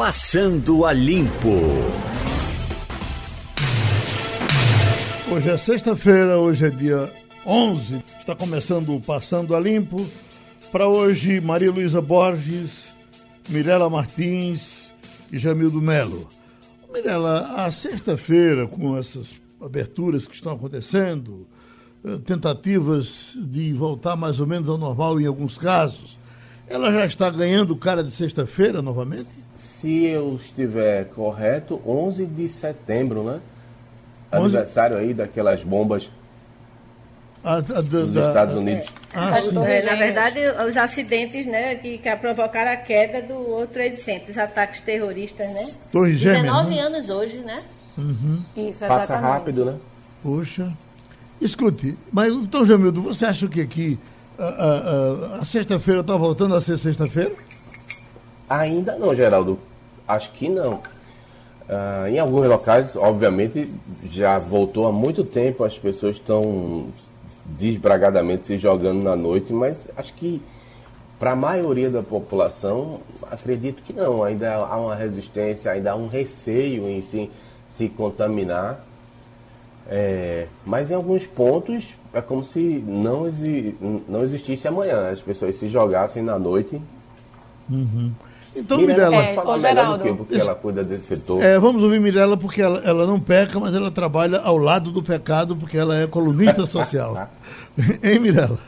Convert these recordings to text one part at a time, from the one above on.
Passando a Limpo. Hoje é sexta-feira, hoje é dia 11. Está começando o Passando a Limpo. Para hoje, Maria Luísa Borges, Mirela Martins e Jamildo Melo. Mirela, a sexta-feira, com essas aberturas que estão acontecendo, eh, tentativas de voltar mais ou menos ao normal em alguns casos, ela já está ganhando cara de sexta-feira novamente? Se eu estiver correto, 11 de setembro, né? 11... Aniversário aí daquelas bombas a, a, dos da, Estados Unidos. Ah, é, na verdade, os acidentes né, que, que provocaram a queda do outro Trade Center, os ataques terroristas, né? Torre Gêmea, 19 né? anos hoje, né? Uhum. Isso, Passa rápido, né? Puxa. Escute, mas então, Jamildo, você acha que aqui a, a, a sexta-feira está voltando a ser sexta-feira? Ainda não, Geraldo. Acho que não. Uh, em alguns locais, obviamente, já voltou há muito tempo, as pessoas estão desbragadamente se jogando na noite, mas acho que para a maioria da população, acredito que não. Ainda há uma resistência, ainda há um receio em si, se contaminar. É, mas em alguns pontos é como se não, exi não existisse amanhã, as pessoas se jogassem na noite. Uhum. Então, Mirella, Mirella é, fala melhor do que porque ela cuida desse setor. É, vamos ouvir Mirella porque ela, ela não peca, mas ela trabalha ao lado do pecado porque ela é colunista social. hein, Mirella?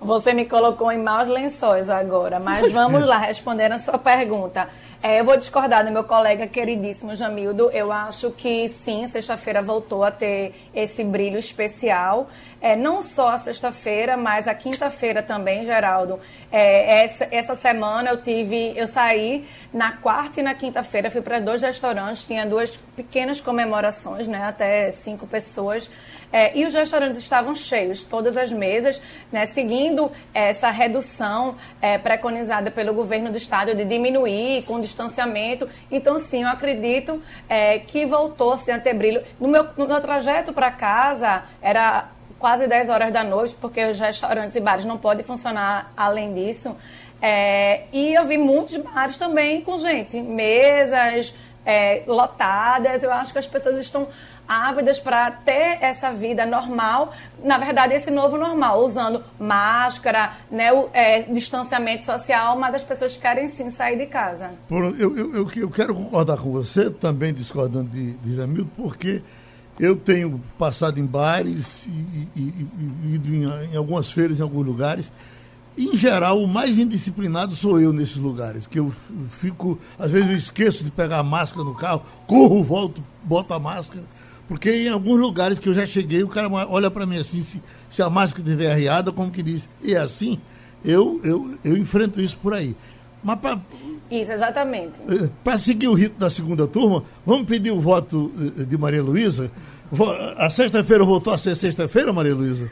Você me colocou em maus lençóis agora, mas vamos lá responder a sua pergunta. É, eu vou discordar do meu colega queridíssimo Jamildo. Eu acho que sim, sexta-feira voltou a ter esse brilho especial. É, não só a sexta-feira, mas a quinta-feira também, Geraldo. É, essa, essa semana eu tive, eu saí na quarta e na quinta-feira, fui para dois restaurantes, tinha duas pequenas comemorações, né, até cinco pessoas. É, e os restaurantes estavam cheios, todas as mesas, né, seguindo essa redução é, preconizada pelo governo do estado de diminuir com distanciamento. Então, sim, eu acredito é, que voltou -se a ter brilho. No meu, no meu trajeto para casa, era quase 10 horas da noite, porque os restaurantes e bares não podem funcionar além disso. É, e eu vi muitos bares também com gente, mesas é, lotadas. Eu acho que as pessoas estão ávidas para ter essa vida normal, na verdade, esse novo normal, usando máscara, né, o, é, distanciamento social, mas as pessoas querem sim sair de casa. Eu, eu, eu, quero concordar com você, também discordando de, de Jamil, porque eu tenho passado em bares e, ido em, em, algumas feiras, em alguns lugares. Em geral, o mais indisciplinado sou eu nesses lugares, que eu fico, às vezes eu esqueço de pegar a máscara no carro, corro, volto, boto a máscara. Porque em alguns lugares que eu já cheguei, o cara olha para mim assim, se, se a máscara estiver arriada, como que diz, e é assim, eu, eu, eu enfrento isso por aí. Mas pra, isso, exatamente. Eh, para seguir o rito da segunda turma, vamos pedir o voto eh, de Maria Luísa. A sexta-feira voltou a ser sexta-feira, Maria Luísa?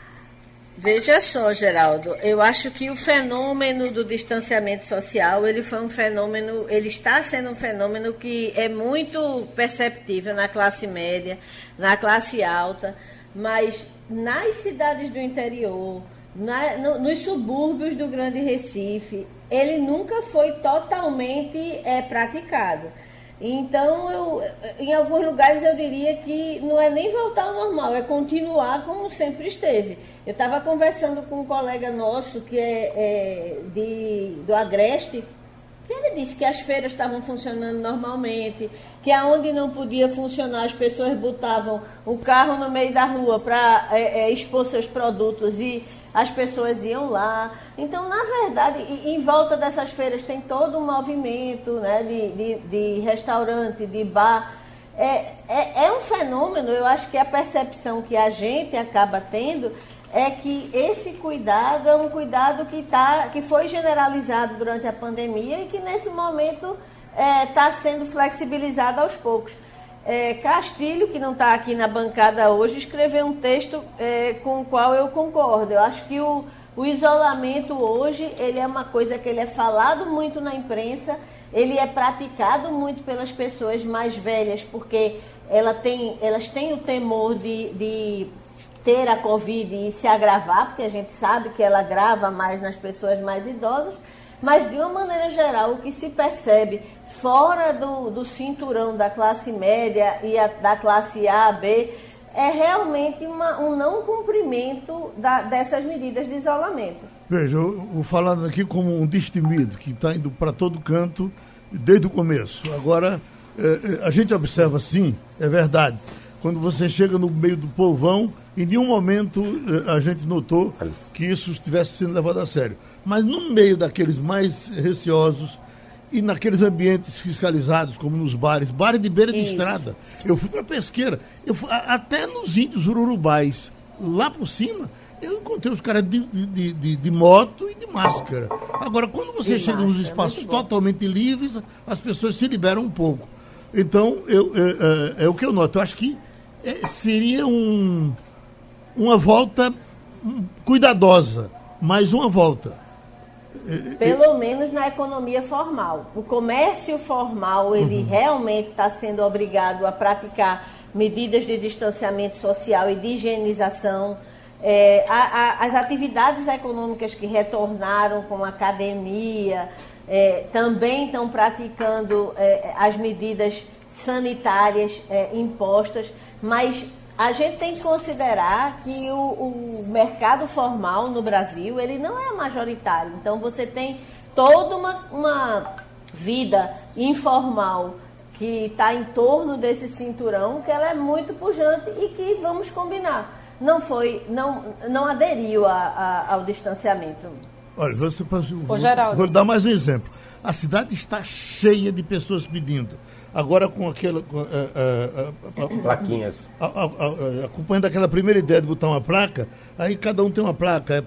Veja só, Geraldo, eu acho que o fenômeno do distanciamento social, ele foi um fenômeno, ele está sendo um fenômeno que é muito perceptível na classe média, na classe alta, mas nas cidades do interior, na, no, nos subúrbios do Grande Recife, ele nunca foi totalmente é, praticado. Então, eu, em alguns lugares eu diria que não é nem voltar ao normal, é continuar como sempre esteve. Eu estava conversando com um colega nosso que é, é de, do Agreste, ele disse que as feiras estavam funcionando normalmente, que aonde não podia funcionar as pessoas botavam o carro no meio da rua para é, é, expor seus produtos e as pessoas iam lá. Então, na verdade, em volta dessas feiras tem todo um movimento né, de, de, de restaurante, de bar. É, é, é um fenômeno, eu acho que a percepção que a gente acaba tendo é que esse cuidado é um cuidado que, tá, que foi generalizado durante a pandemia e que nesse momento está é, sendo flexibilizado aos poucos. É, Castilho, que não está aqui na bancada hoje, escreveu um texto é, com o qual eu concordo. Eu acho que o, o isolamento hoje ele é uma coisa que ele é falado muito na imprensa, ele é praticado muito pelas pessoas mais velhas, porque ela tem, elas têm o temor de, de ter a Covid e se agravar, porque a gente sabe que ela agrava mais nas pessoas mais idosas. Mas, de uma maneira geral, o que se percebe fora do, do cinturão da classe média e a, da classe A, B, é realmente uma, um não cumprimento da, dessas medidas de isolamento. Veja, eu falando aqui como um destemido que está indo para todo canto desde o começo. Agora, é, é, a gente observa sim, é verdade. Quando você chega no meio do povão, em nenhum momento é, a gente notou que isso estivesse sendo levado a sério. Mas no meio daqueles mais receosos e naqueles ambientes fiscalizados, como nos bares, bares de beira Isso. de estrada. Eu fui para pesqueira, eu fui, até nos índios ururubais, lá por cima, eu encontrei os caras de, de, de, de, moto e de máscara. Agora, quando você chega máscara, nos espaços totalmente livres, as pessoas se liberam um pouco. Então, eu, é, é, é o que eu noto. Eu acho que é, seria um, uma volta cuidadosa, mas uma volta. Pelo menos na economia formal. O comércio formal, ele uhum. realmente está sendo obrigado a praticar medidas de distanciamento social e de higienização. É, a, a, as atividades econômicas que retornaram, como academia, é, também estão praticando é, as medidas sanitárias é, impostas, mas a gente tem que considerar que o, o, mercado formal no Brasil ele não é majoritário. Então você tem toda uma, uma vida informal que está em torno desse cinturão que ela é muito pujante e que vamos combinar não foi não não aderiu a, a, ao distanciamento. Olha, você vou, vou dar mais um exemplo. A cidade está cheia de pessoas pedindo agora com aquela. Com, a, a, a, Plaquinhas. acompanhando aquela primeira ideia de botar uma placa, aí cada um tem uma placa.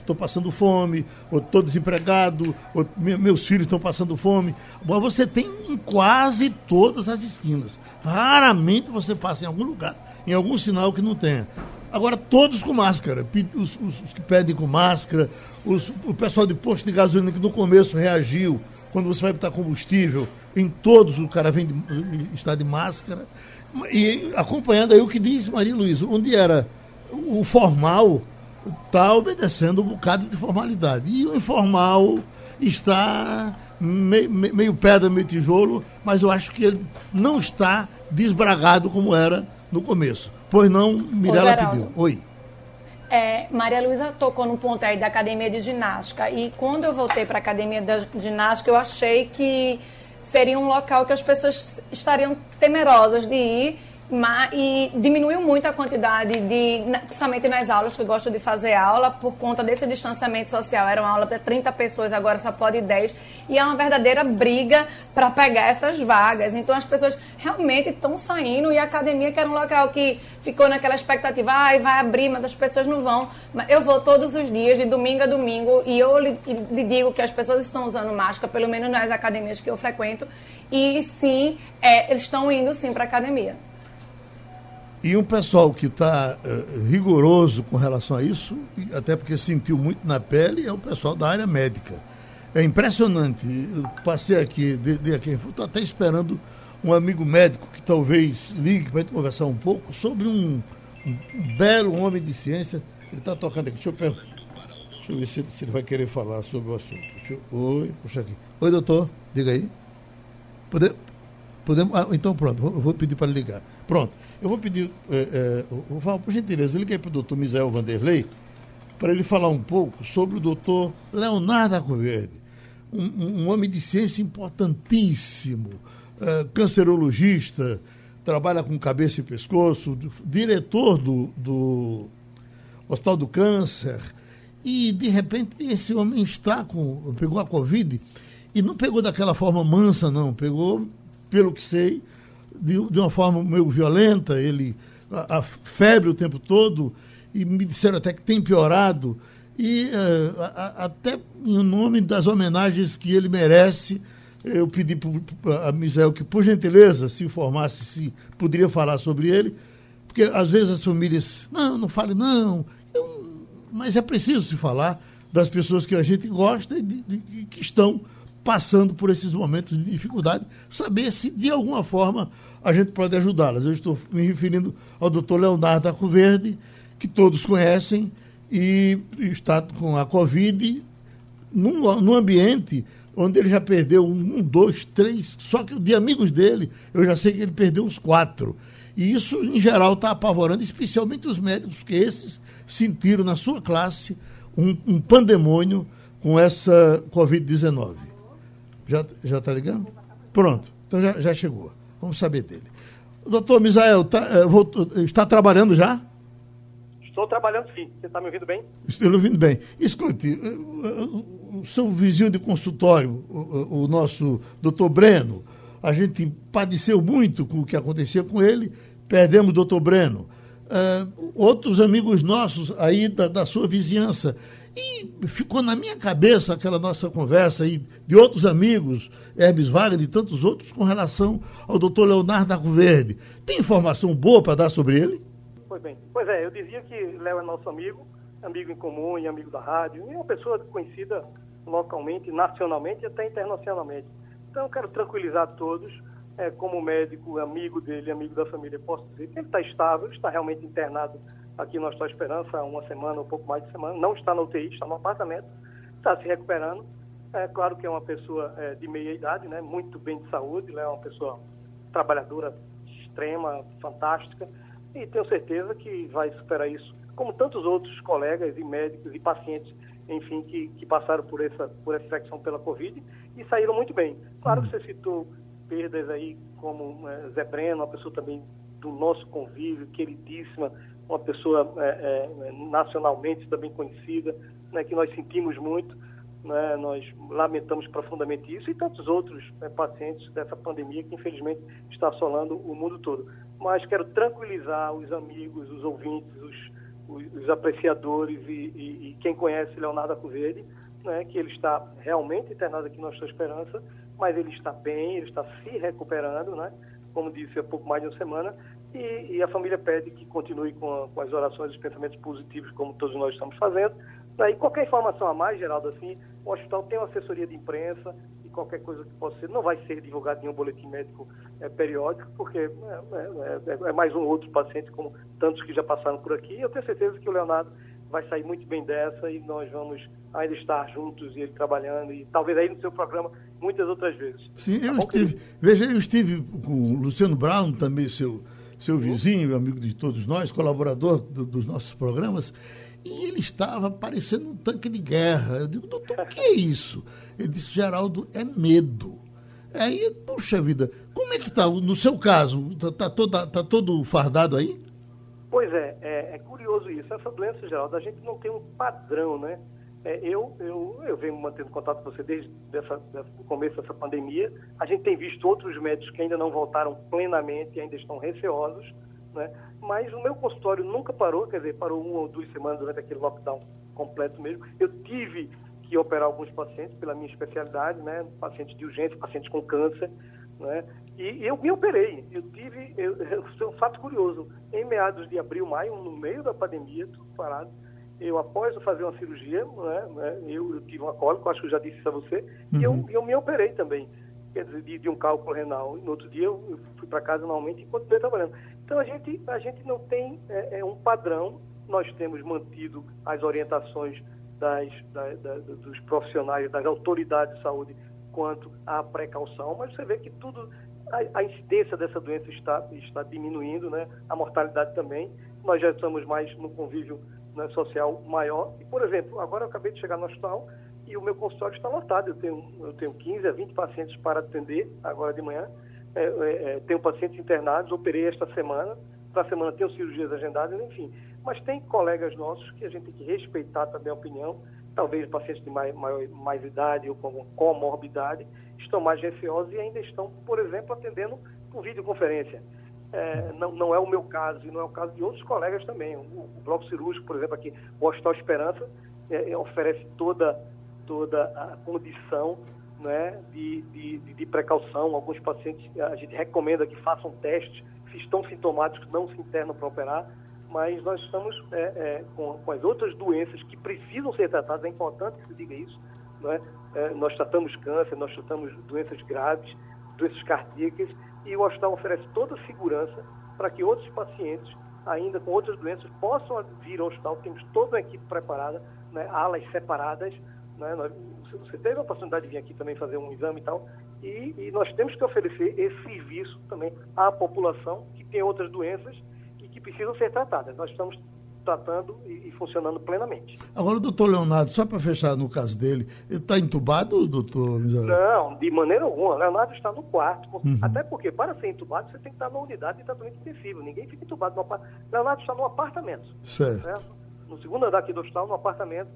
Estou é, passando fome, ou estou desempregado, ou meus filhos estão passando fome. Bom, você tem em quase todas as esquinas. Raramente você passa em algum lugar, em algum sinal que não tenha. Agora, todos com máscara. Os, os, os que pedem com máscara, os, o pessoal de posto de gasolina que no começo reagiu quando você vai botar combustível em todos o cara vem de, está de máscara. E acompanhando aí o que diz Maria Luísa, onde era o formal está obedecendo um bocado de formalidade. E o informal está meio, meio pedra, meio tijolo, mas eu acho que ele não está desbragado como era no começo. Pois não, Mirella pediu. Oi. É, Maria Luísa tocou no ponto aí da academia de ginástica. E quando eu voltei para a academia de ginástica, eu achei que seria um local que as pessoas estariam temerosas de ir e diminuiu muito a quantidade de, principalmente nas aulas que eu gosto de fazer aula, por conta desse distanciamento social. Era uma aula para 30 pessoas, agora só pode 10. E é uma verdadeira briga para pegar essas vagas. Então as pessoas realmente estão saindo e a academia, que era um local que ficou naquela expectativa, ah, vai abrir, mas as pessoas não vão. Eu vou todos os dias, de domingo a domingo, e eu lhe, lhe digo que as pessoas estão usando máscara, pelo menos nas academias que eu frequento, e sim, é, eles estão indo sim para a academia. E um pessoal que está uh, eh, rigoroso com relação a isso, até porque sentiu muito na pele, é o pessoal da área médica. É impressionante. Eu passei aqui, de, de aqui, estou até esperando um amigo médico que talvez ligue para a gente conversar um pouco sobre um, um, belo homem de ciência. Ele está tocando aqui. Deixa eu, deixa eu ver se, se, ele vai querer falar sobre o assunto. Eu, oi, puxa aqui. Oi, doutor, diga aí. Pode, podemos, ah, então pronto, vou, vou pedir para ligar. Pronto. Eu vou pedir, é, é, vou por gentileza, liguei para o doutor Misael Vanderlei para ele falar um pouco sobre o doutor Leonardo Acoverde, um, um, homem de ciência importantíssimo, é, cancerologista, trabalha com cabeça e pescoço, diretor do, do Hospital do Câncer, e de repente esse homem está com, pegou a Covid, e não pegou daquela forma mansa, não, pegou, pelo que sei, de, de uma forma meio violenta, ele a, a, febre o tempo todo, e me disseram até que tem piorado. E uh, a, até em nome das homenagens que ele merece, eu pedi a Misael que, por gentileza, se informasse se poderia falar sobre ele, porque às vezes as famílias, não, não fale não, eu, mas é preciso se falar das pessoas que a gente gosta e de, de, que estão passando por esses momentos de dificuldade, saber se de alguma forma a gente pode ajudá-las. Eu estou me referindo ao doutor Leonardo Verde, que todos conhecem, e está com a Covid, num, num ambiente onde ele já perdeu um, dois, três, só que de amigos dele, eu já sei que ele perdeu uns quatro. E isso, em geral, está apavorando, especialmente os médicos, porque esses sentiram na sua classe um, um pandemônio com essa Covid-19. Já está ligando? Pronto, então já, já chegou. Vamos saber dele. Doutor Misael, tá, eh, está trabalhando já? Estou trabalhando sim. Você está me ouvindo bem? Estou me ouvindo bem. Escute, eh, eh, o seu vizinho de consultório, o, o nosso doutor Breno, a gente padeceu muito com o que acontecia com ele, perdemos o doutor Breno. Uh, outros amigos nossos aí da, da sua vizinhança e ficou na minha cabeça aquela nossa conversa aí de outros amigos, Hermes Wagner e tantos outros, com relação ao doutor Leonardo Arco Verde. Tem informação boa para dar sobre ele? Pois bem. Pois é, eu dizia que Léo é nosso amigo, amigo em comum e amigo da rádio, e é uma pessoa conhecida localmente, nacionalmente e até internacionalmente. Então eu quero tranquilizar todos, é, como médico, amigo dele, amigo da família, posso dizer que ele está estável, está realmente internado aqui no Hospital Esperança uma semana, um pouco mais de semana, não está na UTI, está no apartamento, está se recuperando. É claro que é uma pessoa é, de meia idade, né, muito bem de saúde, ele é uma pessoa trabalhadora extrema, fantástica, e tenho certeza que vai superar isso, como tantos outros colegas e médicos e pacientes, enfim, que, que passaram por essa, por essa infecção pela Covid e saíram muito bem. Claro que você citou perdas aí como é, Zé Breno, uma pessoa também do nosso convívio, queridíssima, uma pessoa é, é, nacionalmente também conhecida, né, que nós sentimos muito, né, nós lamentamos profundamente isso e tantos outros né, pacientes dessa pandemia que infelizmente está assolando o mundo todo. Mas quero tranquilizar os amigos, os ouvintes, os, os, os apreciadores e, e, e, quem conhece Leonardo Acuverde, né, que ele está realmente internado aqui na Nossa Esperança, mas ele está bem, ele está se recuperando, né? como disse há pouco mais de uma semana, e, e a família pede que continue com, a, com, as orações e os pensamentos positivos, como todos nós estamos fazendo. E qualquer informação a mais, Geraldo, assim, o hospital tem uma assessoria de imprensa e qualquer coisa que possa ser, não vai ser divulgado em um boletim médico é, periódico, porque é, é, é, é, mais um outro paciente, como tantos que já passaram por aqui. Eu tenho certeza que o Leonardo vai sair muito bem dessa e nós vamos ainda estar juntos e ele trabalhando e talvez aí no seu programa muitas outras vezes. Sim, eu tá estive, veja, eu estive com o Luciano Brown, também seu seu vizinho, amigo de todos nós, colaborador do, dos nossos programas, e ele estava parecendo um tanque de guerra. Eu digo, doutor, o que é isso? Ele disse, Geraldo, é medo. Aí, puxa vida, como é que está? No seu caso, está tá, tá todo fardado aí? Pois é, é, é, curioso isso. Essa doença, Geraldo, a gente não tem um padrão, né? É, eu, eu, eu venho mantendo contato com você desde dessa, o começo dessa pandemia. A gente tem visto outros médicos que ainda não voltaram plenamente, ainda estão receosos, né? mas o meu consultório nunca parou, quer dizer, parou uma ou duas semanas durante aquele lockdown completo mesmo. Eu tive que operar alguns pacientes pela minha especialidade, né? pacientes de urgência, pacientes com câncer, né? E eu me operei. Eu tive, eu, eu, é um fato curioso, em meados de abril, maio, no meio da pandemia, tudo parado, eu, após fazer uma cirurgia, né, né, eu, eu, tive uma cólica, acho que eu já disse isso a você, uhum. e eu, eu me operei também, quer dizer, de, de um cálculo renal. E no outro dia eu, eu fui para casa normalmente e continuei trabalhando. Então a gente, a gente não tem é, é, um padrão, nós temos mantido as orientações das, da, da, dos profissionais, das autoridades de saúde quanto à precaução, mas você vê que tudo, a, a incidência dessa doença está, está diminuindo, né? a mortalidade também. Nós já estamos mais no convívio né, social maior. E, por exemplo, agora eu acabei de chegar no hospital e o meu consultório está lotado. Eu tenho, eu tenho 15 a 20 pacientes para atender agora de manhã. É, é, é, tenho pacientes internados, operei esta semana. Para a semana tenho cirurgias agendadas, enfim. Mas tem colegas nossos que a gente tem que respeitar também a opinião. Talvez pacientes de mais, maior, mais idade ou com comorbidade estão mais receosos e ainda estão, por exemplo, atendendo por videoconferência. É, não, não, é o meu caso e não é o caso de outros colegas também. O, o Bloco Cirúrgico, por exemplo, aqui, o Hospital Esperança, é, é, oferece toda, toda a condição né, de, de, de, precaução. Alguns pacientes, a gente recomenda que façam testes, se estão sintomáticos, não se internam para operar, mas nós estamos é, é, com, com, as outras doenças que precisam ser tratadas, é importante que se diga isso. Né? nós tratamos câncer, nós tratamos doenças graves, doenças cardíacas, e o hospital oferece toda a segurança para que outros pacientes, ainda com outras doenças, possam vir ao hospital. Temos toda uma equipe preparada, né, alas separadas. Né, nós, você teve a oportunidade de vir aqui também fazer um exame e tal, e, e nós temos que oferecer esse serviço também à população que tem outras doenças e que precisam ser tratadas. Nós estamos tratando e, e funcionando plenamente. Agora, o doutor Leonardo, só para fechar no caso dele, ele está entubado, doutor Não, de maneira alguma. O Leonardo está no quarto. Uhum. Até porque, para ser entubado, você tem que estar numa unidade de tratamento intensivo. Ninguém fica entubado no apartamento. Leonardo está no apartamento. Certo. certo. No segundo andar aqui do hospital, no apartamento.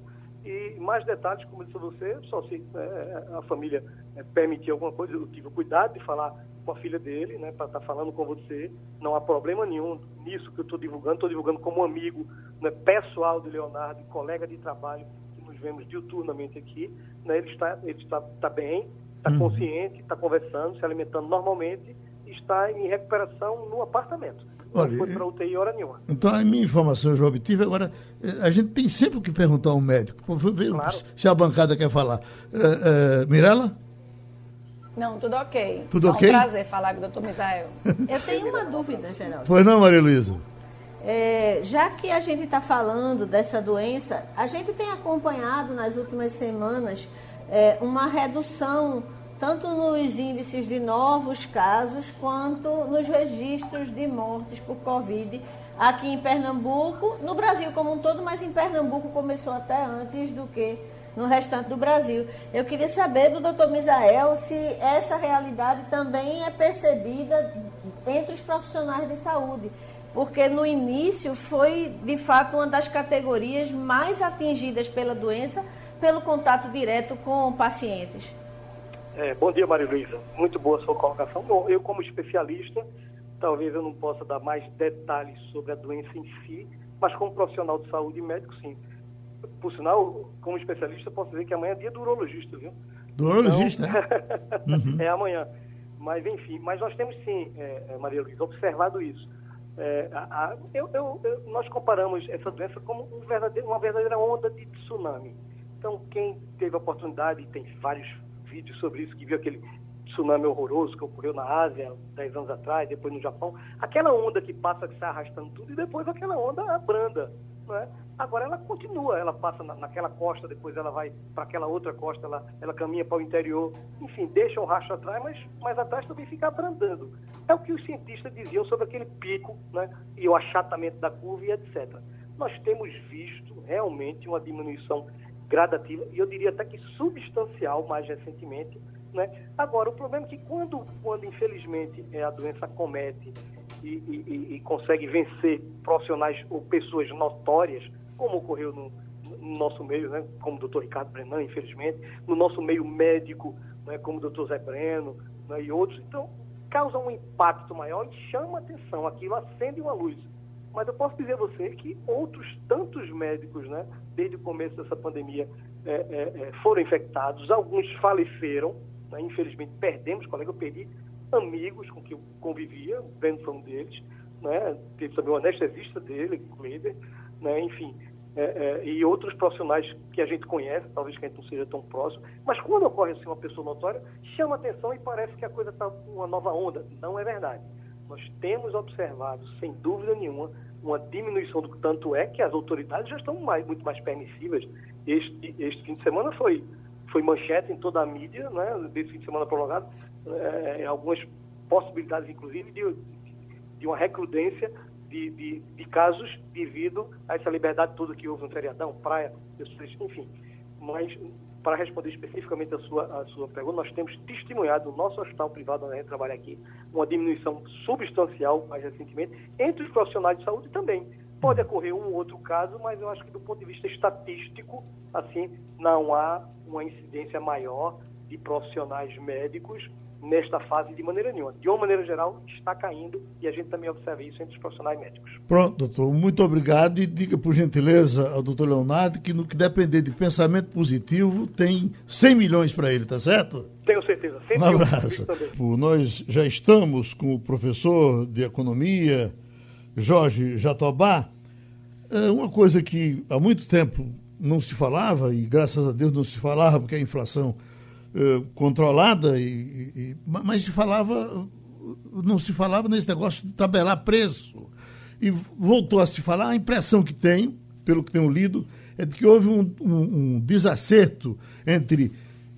E mais detalhes, como disse você, só se é, a família é, permitir alguma coisa, eu tive o cuidado de falar com a filha dele, né, para estar tá falando com você. Não há problema nenhum nisso que eu estou divulgando. Estou divulgando como amigo né, pessoal de Leonardo, colega de trabalho, que nos vemos diuturnamente aqui. Né, ele está, ele está, está bem, está uhum. consciente, está conversando, se alimentando normalmente e está em recuperação no apartamento. Olha, não foi para UTI hora nenhuma. Então, a minha informação eu já obtive. Agora, eh, a gente tem sempre o que perguntar ao médico. Claro. Se a bancada quer falar. Uh, uh, Mirela? Não, tudo ok. Tudo Só ok? um prazer falar com o doutor Misael. Eu tenho uma dúvida, Geraldo. Pois não, Maria Luísa? É, já que a gente está falando dessa doença, a gente tem acompanhado nas últimas semanas é, uma redução tanto nos índices de novos casos quanto nos registros de mortes por Covid aqui em Pernambuco, no Brasil como um todo, mas em Pernambuco começou até antes do que no restante do Brasil. Eu queria saber do doutor Misael se essa realidade também é percebida entre os profissionais de saúde, porque no início foi de fato uma das categorias mais atingidas pela doença pelo contato direto com pacientes. É, bom dia, Maria Luísa. Muito boa sua colocação. Bom, eu como especialista, talvez eu não possa dar mais detalhes sobre a doença em si, mas como profissional de saúde e médico, sim. Por sinal, como especialista, posso dizer que amanhã é dia do urologista, viu? Do urologista, então, uhum. é amanhã. Mas, enfim, mas nós temos sim, é, é Maria Luísa, observado isso. É, a, a, eu, eu, eu, nós comparamos essa doença como um uma verdadeira onda de tsunami. Então, quem teve a oportunidade, tem vários vídeos sobre isso, que viu aquele tsunami horroroso que ocorreu na Ásia 10 anos atrás, depois no Japão, aquela onda que passa, que sai arrastando tudo, e depois aquela onda branda. Né? Agora ela continua, ela passa na, naquela costa, depois ela vai para aquela outra costa, ela, ela caminha para o interior, enfim, deixa um rastro atrás, mas mais atrás também fica abrandando. É o que os cientistas diziam sobre aquele pico né? e o achatamento da curva e etc. Nós temos visto realmente uma diminuição gradativa e eu diria até que substancial mais recentemente. Né? Agora, o problema é que quando, quando infelizmente é, a doença comete e, e, e, consegue vencer profissionais ou pessoas notórias, como ocorreu no, no nosso meio, né? como o doutor Ricardo Brenan, infelizmente, no nosso meio médico, né? como o doutor Zé Breno né? e outros, então causa um impacto maior e chama atenção, aquilo acende uma luz. Mas eu posso dizer a você que outros tantos médicos, né, desde o começo dessa pandemia, é, é, é foram infectados, alguns faleceram, né, infelizmente perdemos colegas, eu perdi amigos com que eu convivia, o Breno foi um deles, né, teve também o anestesista dele, o Kleber, né, enfim, é, é, e outros profissionais que a gente conhece, talvez que a gente não seja tão próximo, mas quando ocorre assim uma pessoa notória, chama atenção e parece que a coisa está uma nova onda. Não é verdade nós temos observado, sem dúvida nenhuma, uma diminuição do tanto é que as autoridades já estão mais, muito mais permissivas. Este, este fim de semana foi, foi manchete em toda a mídia, né, desse fim de semana prolongado, é, algumas possibilidades, inclusive, de, de uma recrudência de, de, de, casos devido a essa liberdade toda que houve no feriadão, praia, pessoas, enfim. Mas para responder especificamente a sua, a sua pergunta, nós temos testemunhado no nosso hospital privado, onde a gente trabalha aqui, uma diminuição substancial, mais recentemente, entre os profissionais de saúde também. Pode ocorrer um ou outro caso, mas eu acho que do ponto de vista estatístico, assim, não há uma incidência maior de profissionais médicos nesta fase de maneira nenhuma. De uma maneira geral, está caindo e a gente também observa isso entre os profissionais médicos. Pronto, doutor. Muito obrigado e diga, por gentileza, ao doutor Leonardo que no que depender de pensamento positivo, tem 100 milhões para ele, tá certo? Tenho certeza. Um abraço. Nós já estamos com o professor de economia, Jorge Jatobá. É uma coisa que há muito tempo não se falava, e graças a Deus não se falava, porque a inflação eh, controlada, e, e, mas se falava, não se falava nesse negócio de tabelar preço. E voltou a se falar, a impressão que tenho, pelo que tenho lido, é de que houve um, um, um desacerto entre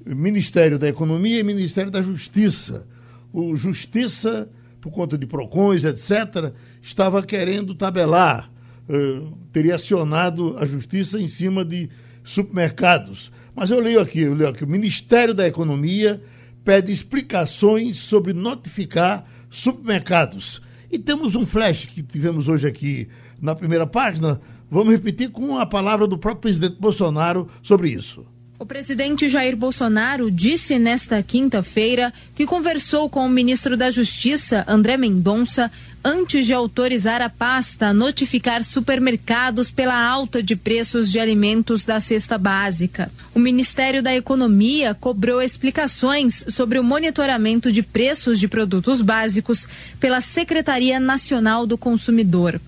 Ministério da Economia e Ministério da Justiça. O Justiça, por conta de PROCONs, etc., estava querendo tabelar, uh, teria acionado a Justiça em cima de supermercados. Mas eu leio aqui, eu leio aqui, o Ministério da Economia pede explicações sobre notificar supermercados. E temos um flash que tivemos hoje aqui na primeira página. Vamos repetir com a palavra do próprio presidente Bolsonaro sobre isso. O presidente Jair Bolsonaro disse nesta quinta-feira que conversou com o ministro da Justiça, André Mendonça, antes de autorizar a pasta a notificar supermercados pela alta de preços de alimentos da cesta básica. O Ministério da Economia cobrou explicações sobre o monitoramento de preços de produtos básicos pela Secretaria Nacional do Consumidor.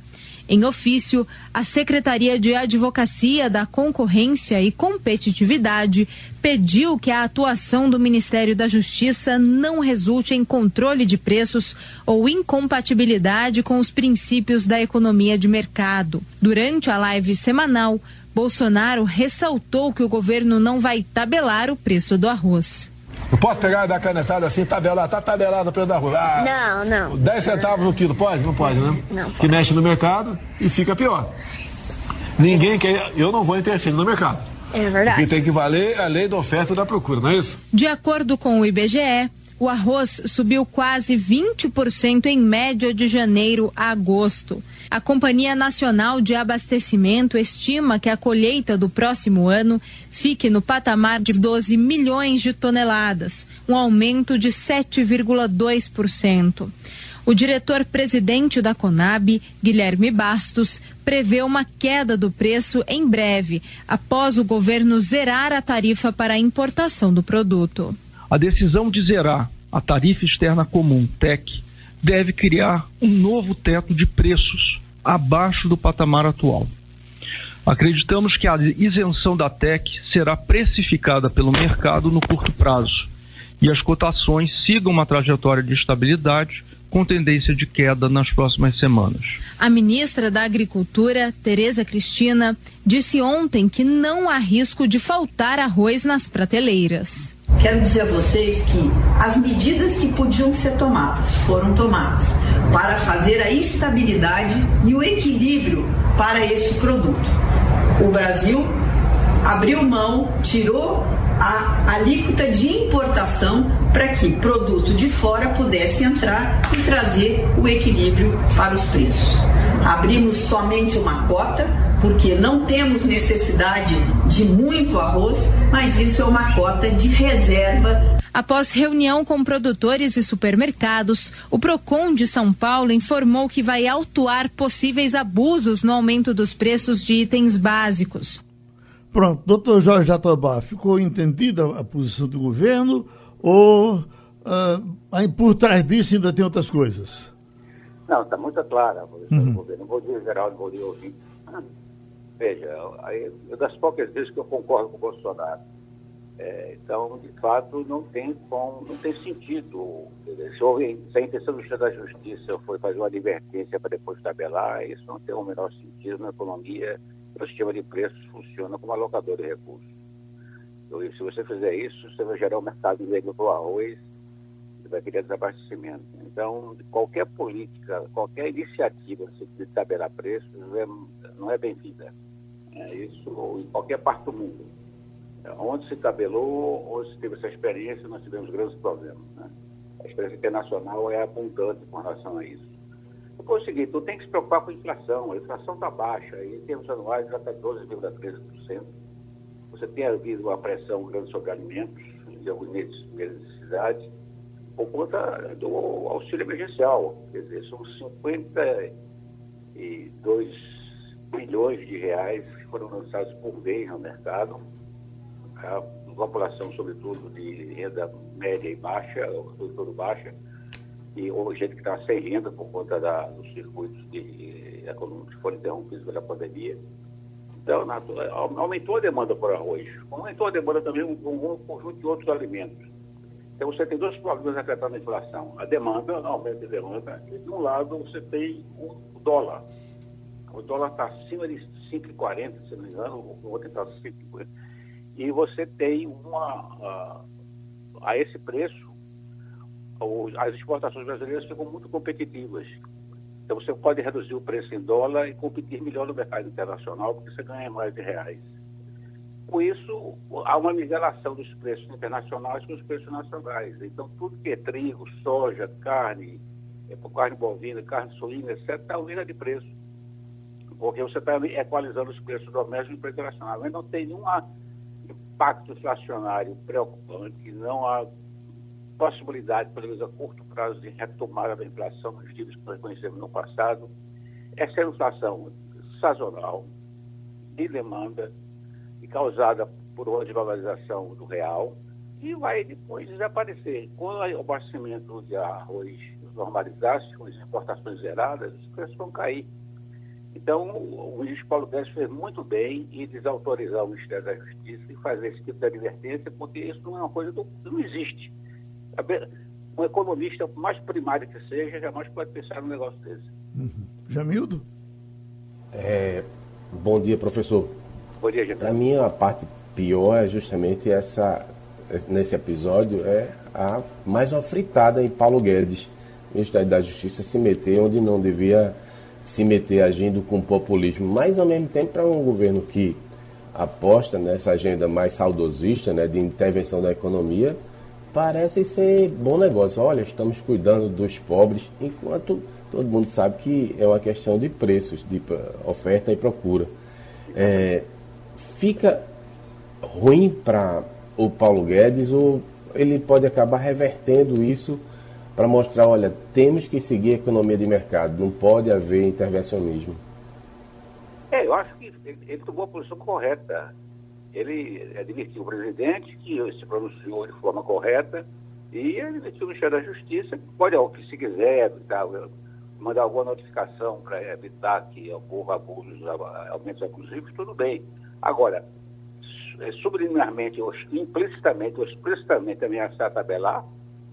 Em ofício, a Secretaria de Advocacia da Concorrência e Competitividade pediu que a atuação do Ministério da Justiça não resulte em controle de preços ou incompatibilidade com os princípios da economia de mercado. Durante a live semanal, Bolsonaro ressaltou que o governo não vai tabelar o preço do arroz. Não posso pegar e dar canetada assim, tabelar, tá tabelado o preço da rua. Ah, não, não. 10 centavos não. no quilo, pode? Não pode, né? Não. Que mexe no mercado e fica pior. Ninguém quer. Eu não vou interferir no mercado. É verdade. Porque tem que valer a lei da oferta e da procura, não é isso? De acordo com o IBGE, o arroz subiu quase 20% em média de janeiro a agosto. A Companhia Nacional de Abastecimento estima que a colheita do próximo ano fique no patamar de 12 milhões de toneladas, um aumento de 7,2%. O diretor-presidente da Conab, Guilherme Bastos, prevê uma queda do preço em breve, após o governo zerar a tarifa para a importação do produto. A decisão de zerar a tarifa externa comum, TEC, deve criar um novo teto de preços abaixo do patamar atual. Acreditamos que a isenção da TEC será precificada pelo mercado no curto prazo e as cotações sigam uma trajetória de estabilidade com tendência de queda nas próximas semanas. A ministra da Agricultura, Tereza Cristina, disse ontem que não há risco de faltar arroz nas prateleiras. Quero dizer a vocês que as medidas que podiam ser tomadas foram tomadas para fazer a estabilidade e o equilíbrio para esse produto. O Brasil abriu mão, tirou a alíquota de importação para que produto de fora pudesse entrar e trazer o equilíbrio para os preços. Abrimos somente uma cota, porque não temos necessidade de muito arroz, mas isso é uma cota de reserva. Após reunião com produtores e supermercados, o Procon de São Paulo informou que vai autuar possíveis abusos no aumento dos preços de itens básicos. Pronto, doutor Jorge Jatobá, ficou entendida a posição do governo ou uh, por trás disso ainda tem outras coisas? Não, está muito clara a posição uhum. do governo. Bom dia, Geraldo, bom dia, ouvinte. Veja, aí, das poucas vezes que eu concordo com o Bolsonaro. É, então, de fato, não tem, com, não tem sentido. Se, houve, se a intenção do da Justiça foi fazer uma advertência para depois tabelar, isso não tem o menor sentido na economia o sistema de preços funciona como alocador de recursos. Então, se você fizer isso, você vai gerar um mercado negro para o arroz e vai criar desabastecimento. Então, qualquer política, qualquer iniciativa de tabelar preços é, não é bem-vinda. É isso em qualquer parte do mundo. Onde se tabelou, onde se teve essa experiência, nós tivemos grandes problemas. Né? A experiência internacional é abundante com relação a isso. Depois é o seguinte, tu tem que se preocupar com a inflação. A inflação está baixa, em termos anuais já está 12,13%. Você tem havido uma pressão grande sobre alimentos, de algumas necessidades, por conta do auxílio emergencial. Quer dizer, são 52 bilhões de reais que foram lançados por mês no mercado. A população, sobretudo, de renda média e baixa, ou todo baixa, e ou gente que está sem renda por conta da, dos circuitos de, econômicos que foram interrompidos pela pandemia. Então, na, aumentou a demanda por arroz, aumentou a demanda também por um, um conjunto de outros alimentos. Então, você tem dois problemas afetando a inflação. A demanda, aumento de demanda, e de um lado você tem o dólar. O dólar está acima de 5,40, se não me engano, o outro está 5,50. E você tem uma. a esse preço, as exportações brasileiras ficam muito competitivas. Então você pode reduzir o preço em dólar e competir melhor no mercado internacional, porque você ganha mais de reais. Com isso, há uma nivelação dos preços internacionais com os preços nacionais. Então, tudo que é trigo, soja, carne, é, carne bovina, carne suína, etc., está unida de preço. Porque você está equalizando os preços domésticos e preço internacional. Mas não tem nenhum impacto inflacionário preocupante, não há possibilidade, pelo menos a curto prazo, de retomada da inflação nos níveis que nós conhecemos no passado. Essa é inflação sazonal, de demanda, e causada por uma desvalorização do real, e vai depois desaparecer. Quando o abastecimento de arroz normalizar-se, com as importações zeradas, os preços vão cair. Então, o ministro Paulo Guedes fez muito bem em desautorizar o Ministério da Justiça e fazer esse tipo de advertência, porque isso não é uma coisa que não existe. Um economista, mais primário que seja, jamais pode pensar num negócio desse. Uhum. Jamildo? É, bom dia, professor. Bom dia, Jamildo. Para mim, a parte pior é justamente essa, nesse episódio, é a mais uma fritada em Paulo Guedes, Ministério da Justiça, se meter onde não devia se meter agindo com populismo, mas ao mesmo tempo para um governo que aposta nessa agenda mais saudosista, né, de intervenção da economia, parece ser bom negócio. Olha, estamos cuidando dos pobres, enquanto todo mundo sabe que é uma questão de preços, de oferta e procura. É, fica ruim para o Paulo Guedes ou ele pode acabar revertendo isso para mostrar, olha, temos que seguir a economia de mercado, não pode haver intervencionismo. É, eu acho que ele tomou a posição correta. Ele admitiu o presidente que se pronunciou de forma correta e admitiu o Ministério da Justiça que pode, se quiser, evitar, mandar alguma notificação para evitar que ocorra abusos, aumentos abusivos, tudo bem. Agora, subliminarmente, ou implicitamente ou explicitamente ameaçar tabelar,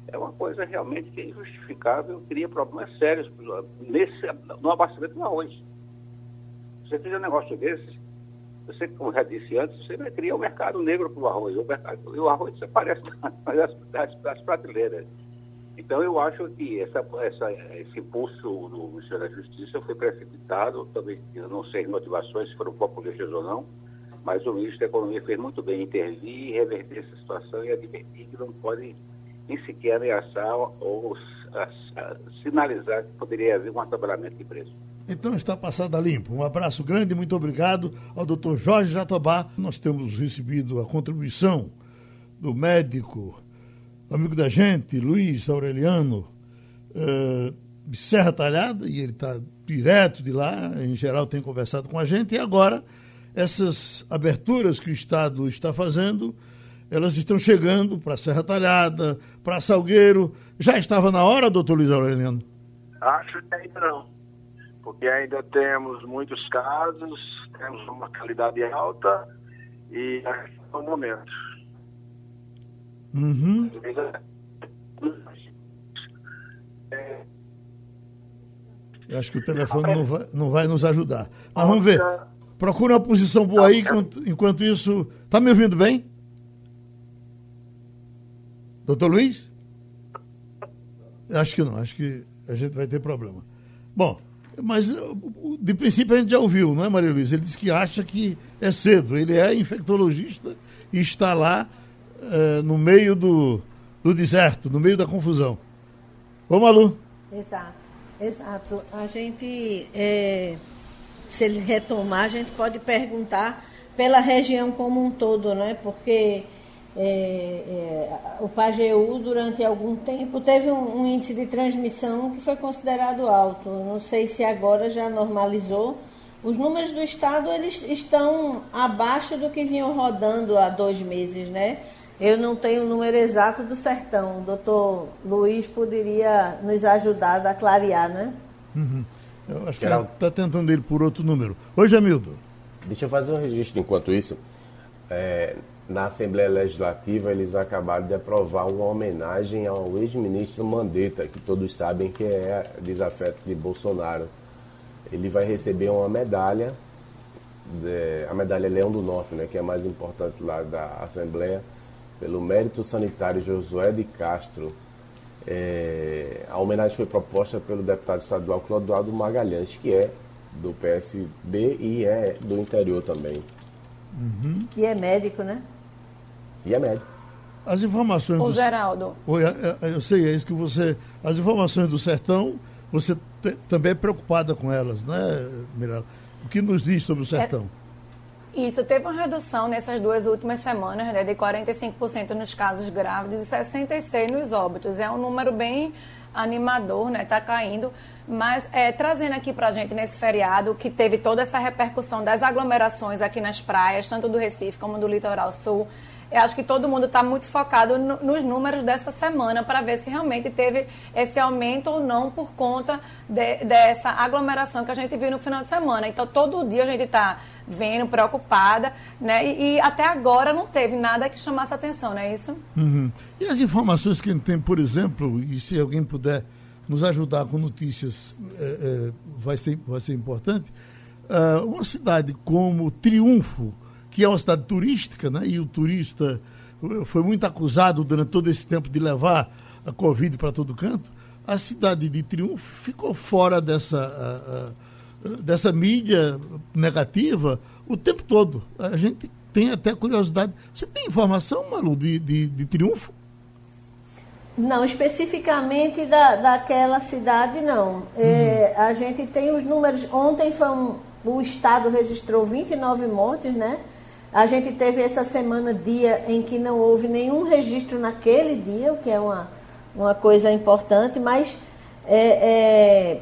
é uma coisa realmente que é injustificável, cria problemas sérios nesse, no abastecimento do arroz. Você fizer um negócio desse, você, como já disse antes, você vai criar um mercado negro para o arroz. O, mercado, o arroz desaparece das, prateleiras. Então, eu acho que essa, essa, esse impulso do Ministério da Justiça foi precipitado, também não sei as motivações, se foram populistas ou não, mas o ministro da Economia fez muito bem intervir, reverter essa situação e admitir que não pode nem sequer ameaçar ou a, a, sinalizar que poderia haver um atabalamento de preço. Então está passada limpo. Um abraço grande, muito obrigado ao doutor Jorge Jatobá. Nós temos recebido a contribuição do médico, amigo da gente, Luiz Aureliano, uh, de Serra Talhada, e ele está direto de lá, em geral tem conversado com a gente, e agora essas aberturas que o Estado está fazendo elas estão chegando para Serra Talhada, para Salgueiro. Já estava na hora, doutor Luiz Aureliano? Acho que não, porque ainda temos muitos casos, temos uma qualidade alta e é o momento. Uhum. Eu acho que o telefone não vai, não vai nos ajudar. Mas vamos ver. Procura uma posição boa aí, enquanto, enquanto isso. Está me ouvindo bem? Doutor Luiz? Acho que não, acho que a gente vai ter problema. Bom, mas de princípio a gente já ouviu, não é, Maria Luiz? Ele disse que acha que é cedo. Ele é infectologista e está lá uh, no meio do, do deserto, no meio da confusão. Ô, Malu? Exato, exato. A gente, é, se ele retomar, a gente pode perguntar pela região como um todo, não é? Porque é, é, o Pajeú, durante algum tempo, teve um, um, índice de transmissão que foi considerado alto. Não sei se agora já normalizou. Os números do Estado eles estão abaixo do que vinham rodando há dois meses, né? Eu não tenho o número exato do sertão. O doutor Luiz poderia nos ajudar a clarear, né? Uhum. Eu acho que ela está tentando ir por outro número. Oi, Jamildo. Deixa eu fazer um registro enquanto isso. É, na Assembleia Legislativa eles acabaram de aprovar uma homenagem ao ex-ministro Mandetta, que todos sabem que é desafeto de Bolsonaro. Ele vai receber uma medalha de, a medalha Leão do Norte, né, que é a mais importante lá da Assembleia, pelo mérito sanitário Josué de Castro. É, a homenagem foi proposta pelo deputado estadual Clodoaldo Magalhães, que é do PSB e é do interior também. Uhum. E é médico, né? E é médico. As informações. O do... Geraldo. Oi, é, é, eu sei, é isso que você. As informações do sertão, você te, também é preocupada com elas, né, Mirella? O que nos diz sobre o sertão? É, isso, teve uma redução nessas duas últimas semanas, né, de 45% nos casos grávidos e 66% nos óbitos. É um número bem animador, né? Está caindo. Mas é, trazendo aqui para a gente nesse feriado, que teve toda essa repercussão das aglomerações aqui nas praias, tanto do Recife como do Litoral Sul, eu acho que todo mundo está muito focado no, nos números dessa semana para ver se realmente teve esse aumento ou não por conta de, dessa aglomeração que a gente viu no final de semana. Então, todo dia a gente está vendo, preocupada, né? E, e, até agora não teve nada que chamasse atenção, não é isso? Uhum. E as informações que a gente tem, por exemplo, e se alguém puder nos ajudar com notícias, é, é, vai, ser, vai ser importante. Uh, uma cidade como Triunfo, que é uma cidade turística, né? e o turista foi muito acusado durante todo esse tempo de levar a Covid para todo canto, a cidade de Triunfo ficou fora dessa, dessa mídia negativa o tempo todo. A gente tem até curiosidade. Você tem informação, Malu, de, de, de Triunfo? Não, especificamente da, daquela cidade, não. Uhum. É, a gente tem os números. Ontem foi um, o Estado registrou 29 mortes, né? A gente teve essa semana dia em que não houve nenhum registro naquele dia, o que é uma, uma coisa importante, mas é, é,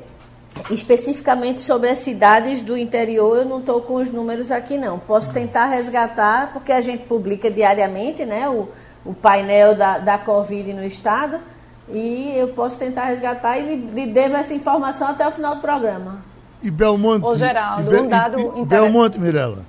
especificamente sobre as cidades do interior, eu não estou com os números aqui não. Posso tentar resgatar, porque a gente publica diariamente né, o, o painel da, da Covid no estado, e eu posso tentar resgatar e lhe, devo essa informação até o final do programa. E Belmonte? Ô, Geraldo, um dado... E, e, Belmonte, Mirella?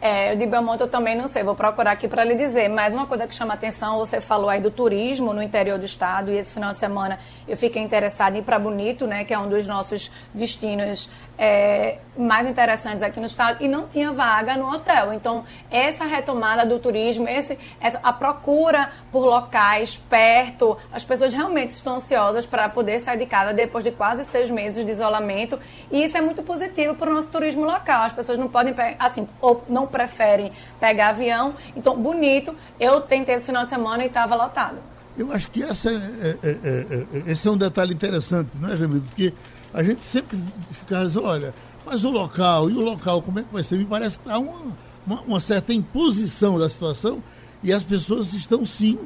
É, de Belmonte eu também não sei, vou procurar aqui para lhe dizer. Mas uma coisa que chama atenção, você falou aí do turismo no interior do estado, e esse final de semana eu fiquei interessada em ir para Bonito, né, que é um dos nossos destinos é, mais interessantes aqui no estado e não tinha vaga no hotel. Então, essa retomada do turismo, esse, a procura por locais perto, as pessoas realmente estão ansiosas para poder sair de casa depois de quase seis meses de isolamento e isso é muito positivo para o nosso turismo local. As pessoas não podem, assim, ou não preferem pegar avião. Então, bonito, eu tentei esse final de semana e estava lotado. Eu acho que essa é, é, é, é, esse é um detalhe interessante, não é, Jamil? Porque a gente sempre fica assim, olha, mas o local, e o local, como é que vai ser? Me parece que há uma, uma, uma certa imposição da situação e as pessoas estão sim,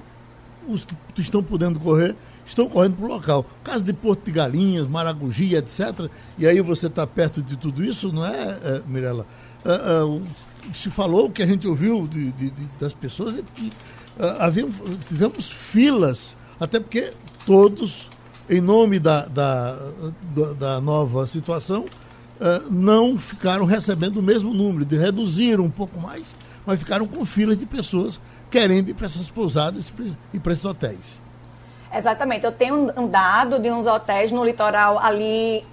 os que estão podendo correr, estão correndo para o local. Caso de Porto de Galinhas, Maragogi, etc. E aí você está perto de tudo isso, não é, é Mirella? Uh, se falou, o que a gente ouviu de, de, de, das pessoas, é que uh, havia, tivemos filas, até porque todos em nome da, da, da nova situação, uh, não ficaram recebendo o mesmo número, de reduziram um pouco mais, mas ficaram com filas de pessoas querendo ir para essas pousadas e para esses hotéis. Exatamente. Eu tenho um dado de uns hotéis no litoral ali,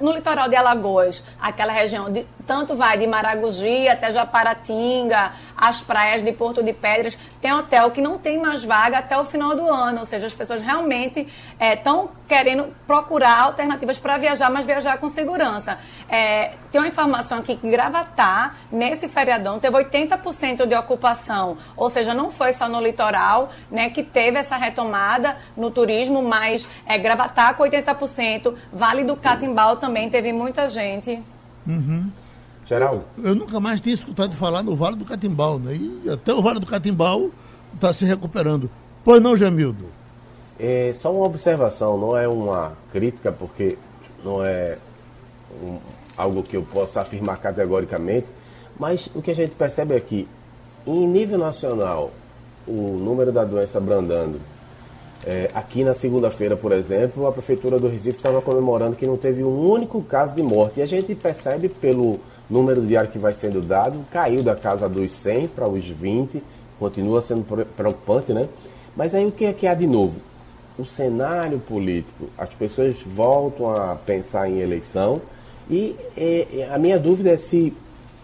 no litoral de Alagoas, aquela região de tanto vai de Maragogi até Japaratinga, as praias de Porto de Pedras. Tem hotel que não tem mais vaga até o final do ano, ou seja, as pessoas realmente estão é, querendo procurar alternativas para viajar, mas viajar com segurança. É, tem uma informação aqui que Gravatar, nesse feriadão, teve 80% de ocupação, ou seja, não foi só no litoral né, que teve essa retomada no turismo, mas é, Gravatar com 80%, Vale do Catimbau também teve muita gente. Uhum. Geral? Eu, eu, nunca mais tinha escutado falar no Vale do Catimbau, né? E até o Vale do Catimbau está se recuperando. Pois não, Jamildo? É só uma observação, não é uma crítica, porque não é um, algo que eu possa afirmar categoricamente, mas o que a gente percebe é que, em nível nacional, o número da doença abrandando. É, aqui na segunda-feira, por exemplo, a Prefeitura do Recife estava comemorando que não teve um único caso de morte. E a gente percebe pelo número diário que vai sendo dado, caiu da casa dos 100 para os 20, continua sendo preocupante, né? Mas aí o que é que há de novo? O cenário político. As pessoas voltam a pensar em eleição e, e a minha dúvida é se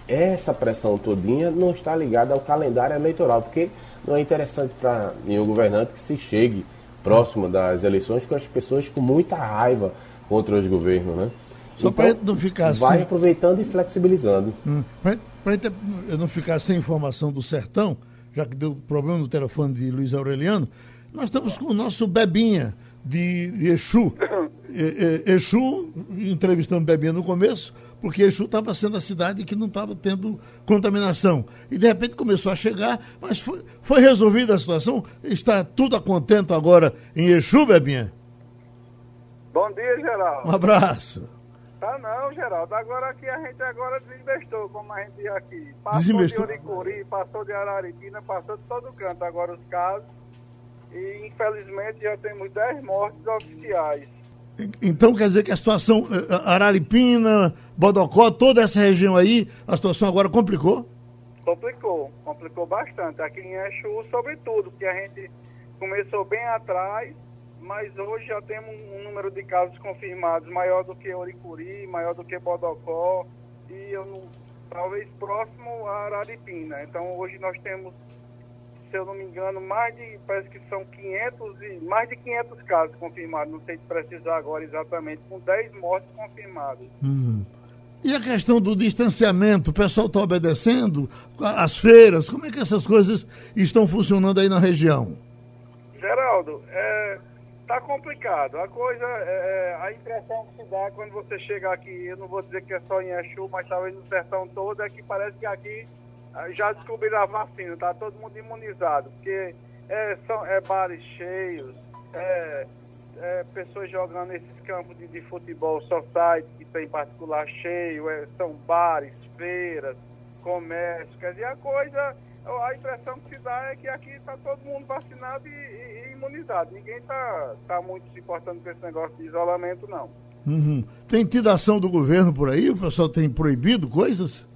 essa pressão todinha não está ligada ao calendário eleitoral, porque não é interessante para nenhum governante que se chegue próximo das eleições com as pessoas com muita raiva contra os governos, né? Só então, para não ficar vai aproveitando e flexibilizando. Hum, para eu não ficar sem informação do sertão, já que deu problema no telefone de Luiz Aureliano, nós estamos com o nosso Bebinha de Exu. Exu, entrevistando Bebinha no começo, porque Exu estava sendo a cidade que não estava tendo contaminação. E de repente começou a chegar, mas foi, foi resolvida a situação? Está tudo a contento agora em Exu, Bebinha? Bom dia, Geraldo. Um abraço. Tá não, Geraldo. Agora aqui a gente agora desinvestou, como a gente aqui. Passou de Oricuri, passou de Araripina, passou de todo canto agora os casos. E infelizmente já temos 10 mortes oficiais. Então quer dizer que a situação eh, eh, Araripina, Bodocó, toda essa região aí, a situação agora complicou? Complicou, complicou bastante. Aqui em Exu, sobretudo, porque a gente começou bem atrás mas hoje já temos um número de casos confirmados maior do que Oricuri, maior do que Bodocó e eu não, talvez próximo a Araripina. Então hoje nós temos, se eu não me engano, mais de, parece que são 500 e mais de 500 casos confirmados, não sei precisar agora exatamente, com 10 mortes confirmadas. Uhum. E a questão do distanciamento, o pessoal está obedecendo? As feiras, como é que essas coisas estão funcionando aí na região? Geraldo, é, Tá complicado. A coisa, é, é, a impressão que se dá quando você chega aqui, eu não vou dizer que é só em Exu, mas talvez no sertão todo, é que parece que aqui já descobriram a vacina, tá todo mundo imunizado, porque é, são é, bares cheios, é, é, pessoas jogando nesses campos de, de futebol society, que tem particular cheio, é, são bares, feiras, comércio, quer dizer, a coisa a impressão que se dá é que aqui está todo mundo vacinado e, e, e imunizado. Ninguém está tá muito se importando com esse negócio de isolamento, não. Uhum. Tem tido ação do governo por aí? O pessoal tem proibido coisas?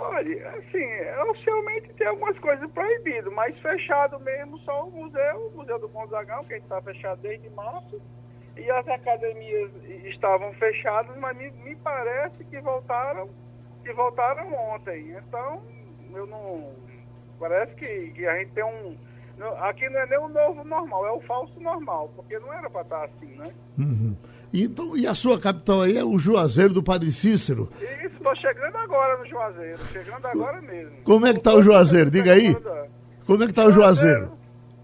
Olha, assim, oficialmente tem algumas coisas proibidas, mas fechado mesmo só o museu, o Museu do Gonzagão, que está fechado desde março, e as academias estavam fechadas, mas me, me parece que voltaram, que voltaram ontem. Então, eu não. Parece que, que a gente tem um. Aqui não é nem o novo normal, é o falso normal, porque não era para estar assim, né? Uhum. Então, e a sua capital aí é o Juazeiro do Padre Cícero? Isso, estou chegando agora no Juazeiro, chegando agora mesmo. Como é que está o Juazeiro? Diga aí. Como é que está o Juazeiro?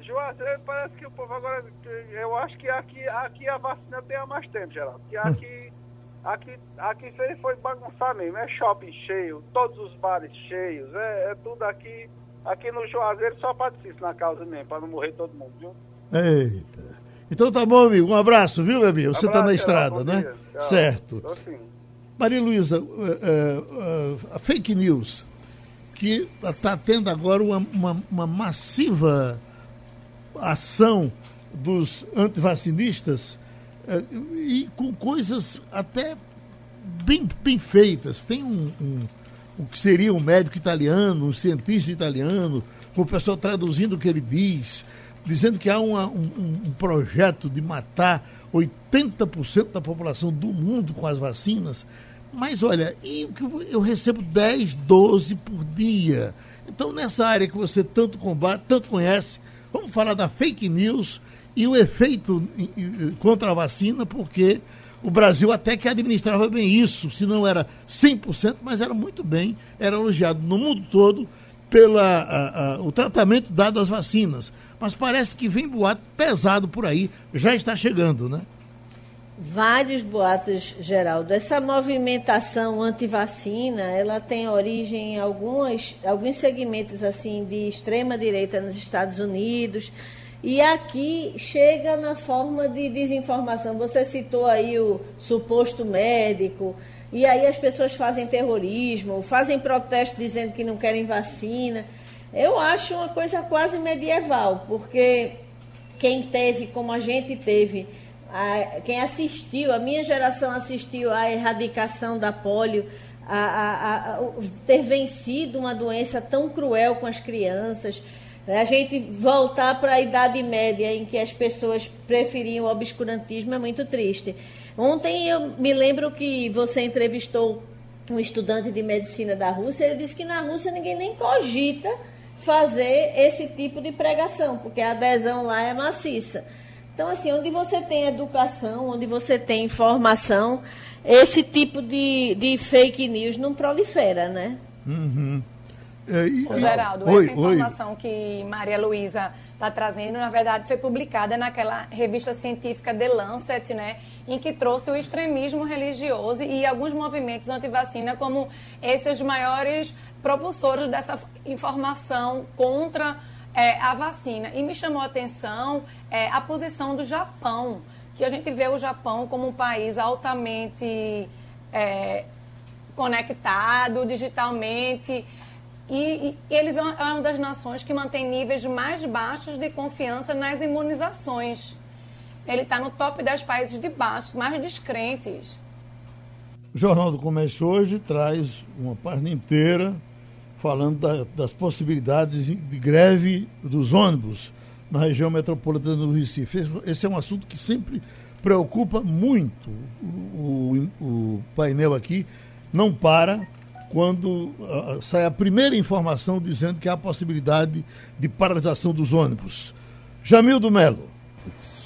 Juazeiro parece que o povo agora. Eu acho que aqui, aqui a vacina tem há mais tempo, Geraldo. Porque aqui Aqui, aqui isso foi bagunçar mesmo. É shopping cheio, todos os bares cheios, é, é tudo aqui. Aqui no Juazeiro só participa na causa mesmo, para não morrer todo mundo, viu? Eita. Então tá bom, amigo. Um abraço, viu, meu amigo? Você está na estrada, né? Certo. Maria Luísa, uh, uh, uh, a fake news, que está tendo agora uma, uma, uma massiva ação dos antivacinistas e com coisas até bem, bem feitas. Tem um, um, o que seria um médico italiano, um cientista italiano, com o pessoal traduzindo o que ele diz, dizendo que há uma, um, um projeto de matar 80% da população do mundo com as vacinas. Mas olha, eu recebo 10, 12 por dia. Então, nessa área que você tanto combate, tanto conhece, vamos falar da fake news e o efeito contra a vacina, porque o Brasil até que administrava bem isso, se não era 100%, mas era muito bem, era elogiado no mundo todo pelo tratamento dado às vacinas. Mas parece que vem boato pesado por aí, já está chegando, né? Vários boatos, Geraldo. Essa movimentação anti-vacina, ela tem origem em algumas, alguns segmentos assim de extrema direita nos Estados Unidos, e aqui chega na forma de desinformação. Você citou aí o suposto médico, e aí as pessoas fazem terrorismo, fazem protesto dizendo que não querem vacina. Eu acho uma coisa quase medieval, porque quem teve, como a gente teve, a, quem assistiu, a minha geração assistiu à erradicação da polio, a, a, a, ter vencido uma doença tão cruel com as crianças. A gente voltar para a Idade Média, em que as pessoas preferiam o obscurantismo, é muito triste. Ontem eu me lembro que você entrevistou um estudante de medicina da Rússia, ele disse que na Rússia ninguém nem cogita fazer esse tipo de pregação, porque a adesão lá é maciça. Então, assim, onde você tem educação, onde você tem informação, esse tipo de, de fake news não prolifera, né? Uhum. É, e, Ô, Geraldo, oi, essa informação oi. que Maria Luísa está trazendo, na verdade, foi publicada naquela revista científica The Lancet, né? Em que trouxe o extremismo religioso e alguns movimentos anti-vacina como esses maiores propulsores dessa informação contra é, a vacina. E me chamou a atenção é, a posição do Japão, que a gente vê o Japão como um país altamente é, conectado digitalmente. E, e, eles é uma das nações que mantém níveis mais baixos de confiança nas imunizações. Ele está no top 10 países de baixo, mais descrentes. O Jornal do Comércio hoje traz uma página inteira falando da, das possibilidades de greve dos ônibus na região metropolitana do Recife. Esse é um assunto que sempre preocupa muito o, o, o painel aqui. Não para quando uh, sai a primeira informação dizendo que há possibilidade de paralisação dos ônibus. Jamildo Melo.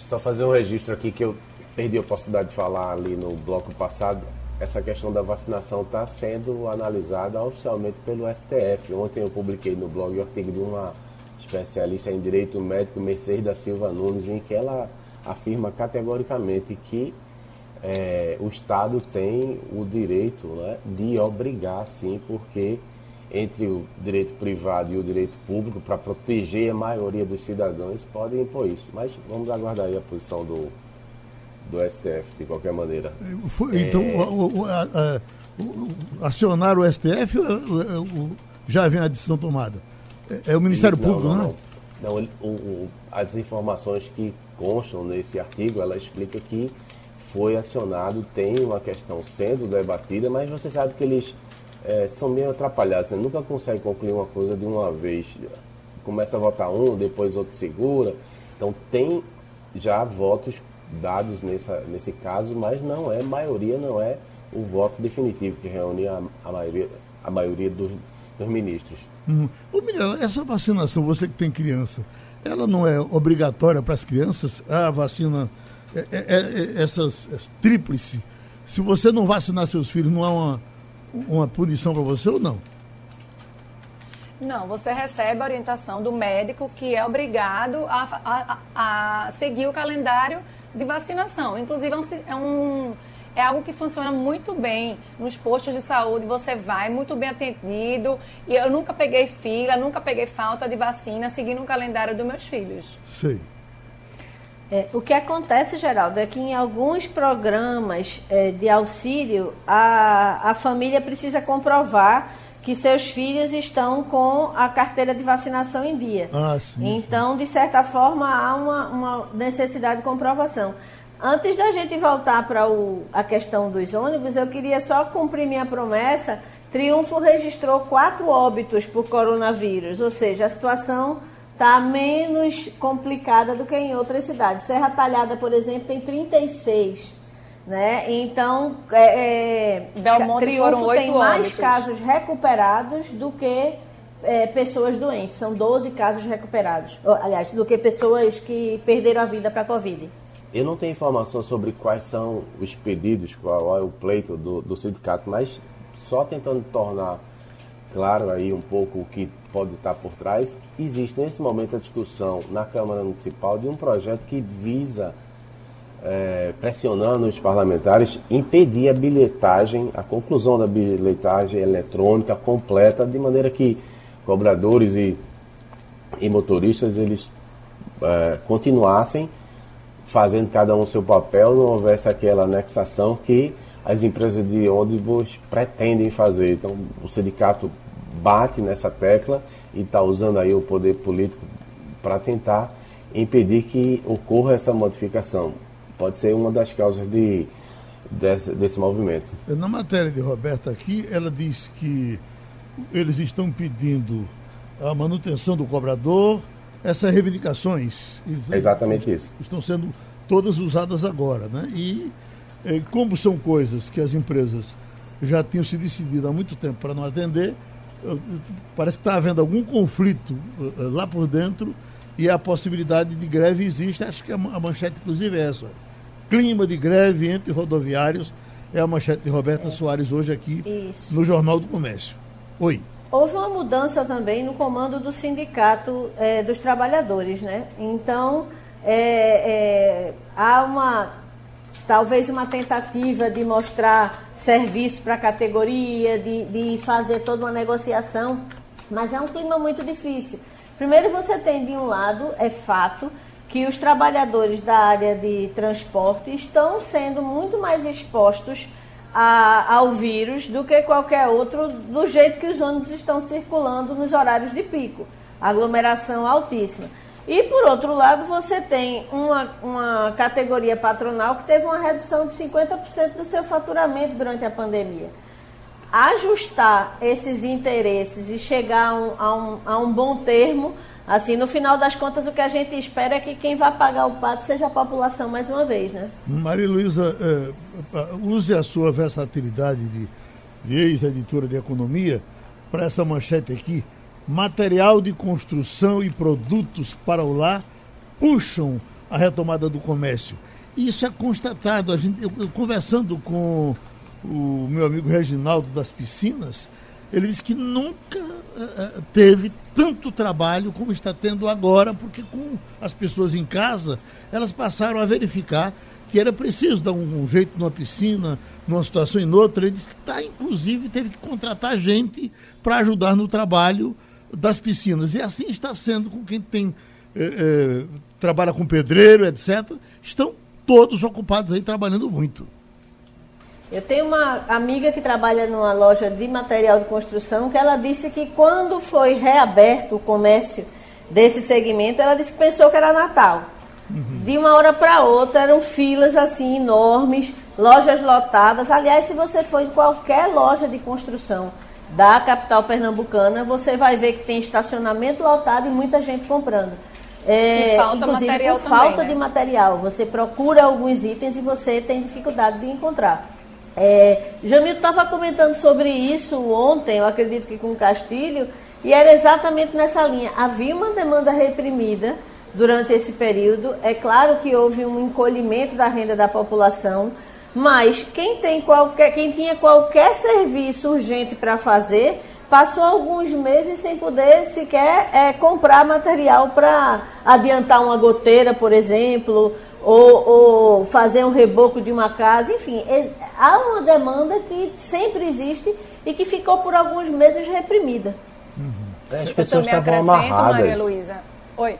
Só fazer um registro aqui que eu perdi a oportunidade de falar ali no bloco passado essa questão da vacinação está sendo analisada oficialmente pelo STF. Ontem eu publiquei no blog o artigo de uma especialista em direito médico, Mercedes da Silva Nunes, em que ela afirma categoricamente que é, o Estado tem o direito né, de obrigar, sim, porque entre o direito privado e o direito público, para proteger a maioria dos cidadãos, podem impor isso. Mas vamos aguardar aí a posição do, do STF, de qualquer maneira. Foi, então, é... o, o, a, o, acionar o STF já vem a decisão tomada? É, é o Ministério não, Público, não? Não, não. não as informações que constam nesse artigo, ela explica que foi acionado, tem uma questão sendo debatida, mas você sabe que eles é, são meio atrapalhados, você nunca consegue concluir uma coisa de uma vez. Começa a votar um, depois outro segura. Então tem já votos dados nessa, nesse caso, mas não é, maioria não é o voto definitivo que reúne a, a maioria, a maioria dos, dos ministros. Hum. Ô, essa vacinação, você que tem criança, ela não é obrigatória para as crianças? A vacina, é, é, é, essas, essas tríplice, se você não vacinar seus filhos, não há uma, uma punição para você ou não? Não, você recebe a orientação do médico que é obrigado a, a, a seguir o calendário de vacinação. Inclusive, é, um, é, é algo que funciona muito bem nos postos de saúde. Você vai muito bem atendido. E eu nunca peguei fila, nunca peguei falta de vacina, seguindo o calendário dos meus filhos. Sim. É, o que acontece, Geraldo, é que em alguns programas é, de auxílio, a, a família precisa comprovar que seus filhos estão com a carteira de vacinação em dia. Ah, sim, então, sim. de certa forma, há uma, uma, necessidade de comprovação. Antes da gente voltar para a questão dos ônibus, eu queria só cumprir minha promessa. Triunfo registrou quatro óbitos por coronavírus, ou seja, a situação está menos complicada do que em outras cidades. Serra Talhada, por exemplo, tem 36. Né? Então, é, é, Belmonte Triunfo tem mais óbitos. casos recuperados do que é, pessoas doentes. São 12 casos recuperados. Aliás, do que pessoas que perderam a vida para a Covid. Eu não tenho informação sobre quais são os pedidos, qual é o pleito do, do sindicato, mas só tentando tornar claro aí um pouco o que pode estar por trás, existe nesse momento a discussão na Câmara Municipal de um projeto que visa é, pressionando os parlamentares, impedir a bilhetagem, a conclusão da bilhetagem eletrônica completa, de maneira que cobradores e, e motoristas eles é, continuassem fazendo cada um seu papel, não houvesse aquela anexação que as empresas de ônibus pretendem fazer. Então, o sindicato bate nessa tecla e está usando aí o poder político para tentar impedir que ocorra essa modificação pode ser uma das causas de, desse, desse movimento. Na matéria de Roberta aqui, ela diz que eles estão pedindo a manutenção do cobrador, essas reivindicações. É exatamente isso. Estão sendo todas usadas agora, né? E como são coisas que as empresas já tinham se decidido há muito tempo para não atender. Parece que está havendo algum conflito lá por dentro e a possibilidade de greve existe. Acho que a manchete, inclusive, é essa. Clima de greve entre rodoviários é a manchete de Roberta é. Soares hoje aqui Isso. no Jornal do Comércio. Oi. Houve uma mudança também no comando do sindicato é, dos trabalhadores, né? Então, é, é, há uma, talvez uma tentativa de mostrar serviço para a categoria, de, de fazer toda uma negociação, mas é um clima muito difícil. Primeiro, você tem de um lado, é fato, que os trabalhadores da área de transporte estão sendo muito mais expostos a, ao vírus do que qualquer outro, do jeito que os ônibus estão circulando nos horários de pico. Aglomeração altíssima. E, por outro lado, você tem uma, uma categoria patronal que teve uma redução de 50% do seu faturamento durante a pandemia. Ajustar esses interesses e chegar a um, a um, a um bom termo Assim, no final das contas, o que a gente espera é que quem vai pagar o pato seja a população mais uma vez, né? Maria Luísa, é, use a sua versatilidade de, de ex-editora de economia para essa manchete aqui. Material de construção e produtos para o lar puxam a retomada do comércio. Isso é constatado. A gente, eu, eu, conversando com o meu amigo Reginaldo das Piscinas, ele disse que nunca uh, teve tanto trabalho como está tendo agora, porque com as pessoas em casa, elas passaram a verificar que era preciso dar um, um jeito numa piscina, numa situação e noutra. Ele disse que está, inclusive, teve que contratar gente para ajudar no trabalho das piscinas. E assim está sendo com quem tem eh, eh, trabalha com pedreiro, etc. Estão todos ocupados aí trabalhando muito. Eu tenho uma amiga que trabalha numa loja de material de construção que ela disse que quando foi reaberto o comércio desse segmento, ela disse que pensou que era Natal. Uhum. De uma hora para outra eram filas assim enormes, lojas lotadas. Aliás, se você for em qualquer loja de construção da capital pernambucana, você vai ver que tem estacionamento lotado e muita gente comprando. É, e falta inclusive material por falta também, né? de material. Você procura alguns itens e você tem dificuldade de encontrar. É, Jamil estava comentando sobre isso ontem, eu acredito que com o Castilho, e era exatamente nessa linha. Havia uma demanda reprimida durante esse período. É claro que houve um encolhimento da renda da população, mas quem, tem qualquer, quem tinha qualquer serviço urgente para fazer passou alguns meses sem poder sequer é, comprar material para adiantar uma goteira, por exemplo, ou, ou, fazer um reboco de uma casa, enfim, é, há uma demanda que sempre existe e que ficou por alguns meses reprimida. Uhum. É, as pessoas estavam amarradas. Maria Luísa. Oi.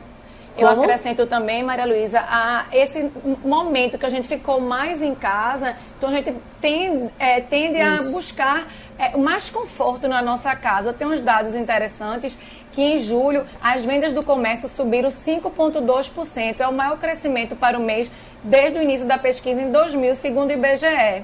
Eu Como? acrescento também, Maria Luísa, a esse momento que a gente ficou mais em casa, então a gente tem, é, tende Isso. a buscar é, mais conforto na nossa casa. Eu tenho uns dados interessantes que em julho as vendas do comércio subiram 5,2%. É o maior crescimento para o mês desde o início da pesquisa em 2000, segundo o IBGE.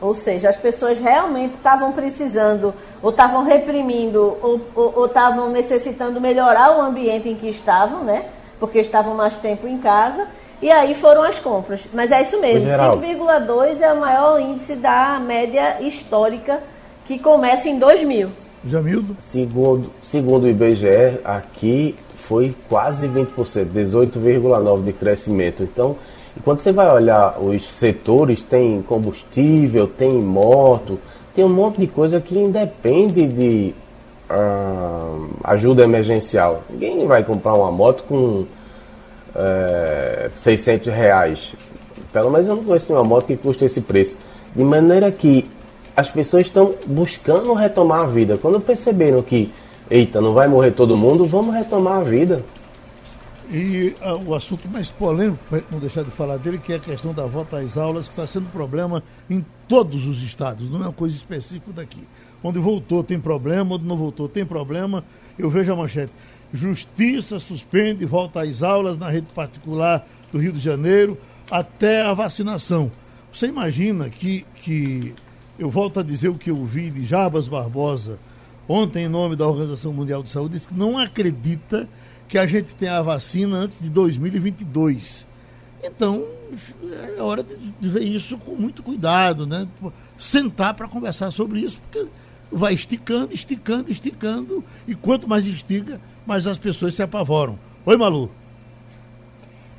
Ou seja, as pessoas realmente estavam precisando, ou estavam reprimindo, ou estavam necessitando melhorar o ambiente em que estavam, né? Porque estavam mais tempo em casa. E aí foram as compras. Mas é isso mesmo, 5,2 é o maior índice da média histórica que começa em 2000. Jamildo? Segundo, segundo o IBGE, aqui foi quase 20%, 18,9% de crescimento. Então, quando você vai olhar os setores, tem combustível, tem moto, tem um monte de coisa que independe de uh, ajuda emergencial. Ninguém vai comprar uma moto com uh, eh, 600 reais. Pelo menos eu não conheço nenhuma moto que custe esse preço. De maneira que as pessoas estão buscando retomar a vida. Quando perceberam que, eita, não vai morrer todo mundo, vamos retomar a vida. E uh, o assunto mais polêmico, para não deixar de falar dele, que é a questão da volta às aulas, que está sendo problema em todos os estados, não é uma coisa específica daqui. Onde voltou tem problema, onde não voltou tem problema. Eu vejo a manchete. Justiça suspende volta às aulas na rede particular do Rio de Janeiro até a vacinação. Você imagina que, que eu volto a dizer o que eu vi de Jabas Barbosa ontem, em nome da Organização Mundial de Saúde, disse que não acredita que a gente tenha a vacina antes de 2022. Então, é hora de, ver isso com muito cuidado, né? Sentar para conversar sobre isso, porque vai esticando, esticando, esticando, e quanto mais estica, mais as pessoas se apavoram. Oi, Malu.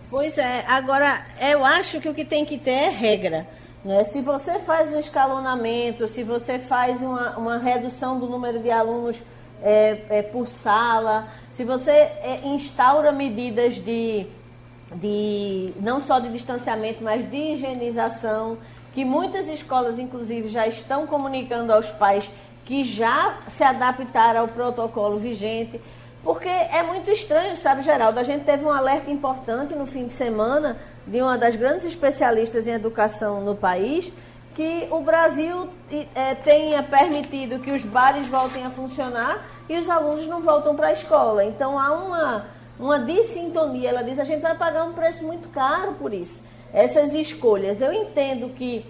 Pois é, agora eu acho que o que tem que ter é regra. Né? Se você faz um escalonamento, se você faz uma, uma redução do número de alunos é, é, por sala, se você é, instaura medidas de, de não só de distanciamento, mas de higienização, que muitas escolas, inclusive, já estão comunicando aos pais que já se adaptaram ao protocolo vigente. Porque é muito estranho, sabe, Geraldo? A gente teve um alerta importante no fim de semana de uma das grandes especialistas em educação no país, que o Brasil é, tenha permitido que os bares voltem a funcionar e os alunos não voltam para a escola. Então há uma, uma dissintonia. Ela diz: a gente vai pagar um preço muito caro por isso. Essas escolhas. Eu entendo que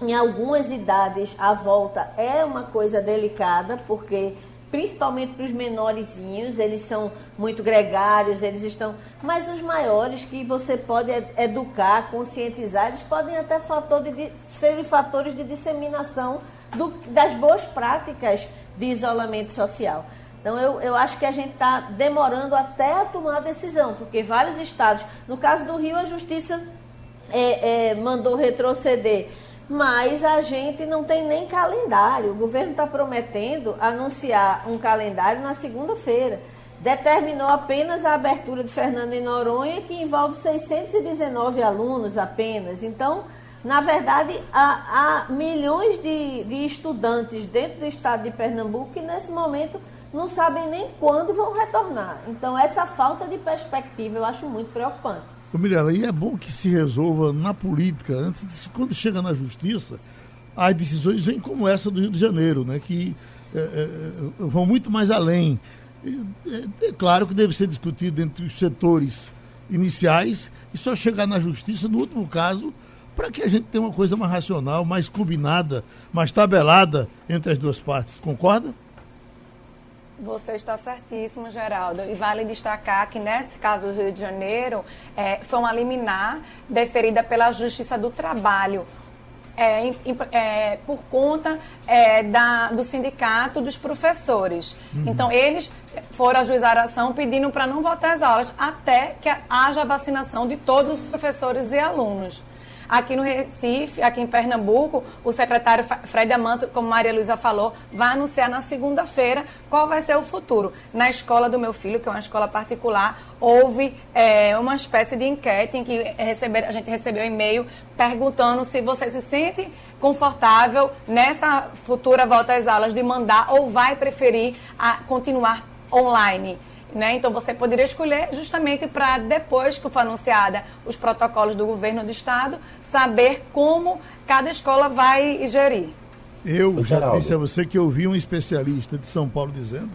em algumas idades a volta é uma coisa delicada, porque principalmente para os menorzinhos, eles são muito gregários, eles estão. Mas os maiores que você pode educar, conscientizar, eles podem até fator de, serem fatores de disseminação do, das boas práticas de isolamento social. Então, eu, eu acho que a gente está demorando até a tomar a decisão, porque vários estados, no caso do Rio, a Justiça é, é, mandou retroceder mas a gente não tem nem calendário. O governo está prometendo anunciar um calendário na segunda-feira. Determinou apenas a abertura de Fernando em Noronha, que envolve 619 alunos apenas. Então, na verdade, há, há milhões de, de estudantes dentro do estado de Pernambuco que, nesse momento, não sabem nem quando vão retornar. Então, essa falta de perspectiva eu acho muito preocupante. Ô, Mirella, e é bom que se resolva na política, antes de, quando chega na justiça, as decisões vêm como essa do Rio de Janeiro, né, que é, é, vão muito mais além. É, é, claro que deve ser discutido entre os setores iniciais e só chegar na justiça, no último caso, para que a gente tenha uma coisa mais racional, mais combinada, mais tabelada entre as duas partes. Concorda? Você está certíssimo, Geraldo. E vale destacar que, nesse caso do Rio de Janeiro, é, foi uma liminar deferida pela Justiça do Trabalho. É, é, por conta é, da, do sindicato dos professores. Uhum. Então, eles foram ajuizar a ação pedindo para não voltar às aulas até que haja vacinação de todos os professores e alunos. Aqui no Recife, aqui em Pernambuco, o secretário Fred Amanso, como Maria Luísa falou, vai anunciar na segunda-feira qual vai ser o futuro. Na escola do meu filho, que é uma escola particular, houve é, uma espécie de enquete em que receber, a gente recebeu um e-mail perguntando se você se sente confortável nessa futura volta às aulas de mandar ou vai preferir a continuar online. Né? Então você poderia escolher justamente para depois que for anunciada os protocolos do governo do estado, saber como cada escola vai gerir. Eu já disse a você que eu vi um especialista de São Paulo dizendo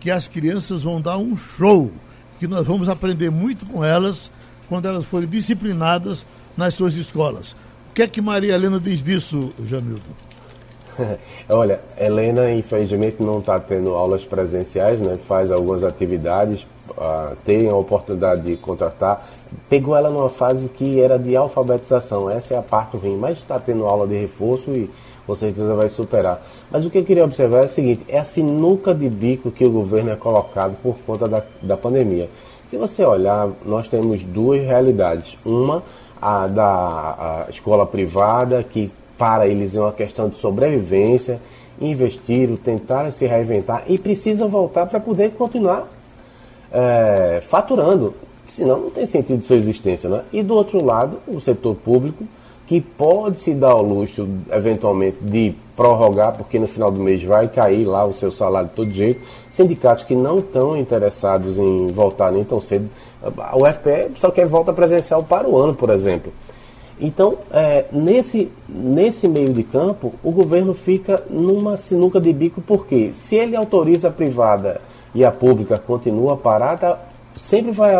que as crianças vão dar um show, que nós vamos aprender muito com elas quando elas forem disciplinadas nas suas escolas. O que é que Maria Helena diz disso, Jamilton? Olha, Helena infelizmente não está tendo aulas presenciais, né? faz algumas atividades, uh, tem a oportunidade de contratar. Pegou ela numa fase que era de alfabetização, essa é a parte ruim, mas está tendo aula de reforço e com certeza vai superar. Mas o que eu queria observar é o seguinte: é a sinuca de bico que o governo é colocado por conta da, da pandemia. Se você olhar, nós temos duas realidades. Uma, a da a escola privada, que para eles é uma questão de sobrevivência, investir, tentar se reinventar e precisam voltar para poder continuar é, faturando, senão não tem sentido sua existência. Né? E do outro lado, o setor público, que pode se dar ao luxo, eventualmente, de prorrogar, porque no final do mês vai cair lá o seu salário de todo jeito. Sindicatos que não estão interessados em voltar nem tão cedo. O FPE só quer volta presencial para o ano, por exemplo. Então, é, nesse, nesse meio de campo, o governo fica numa sinuca de bico, porque se ele autoriza a privada e a pública continua parada, sempre vai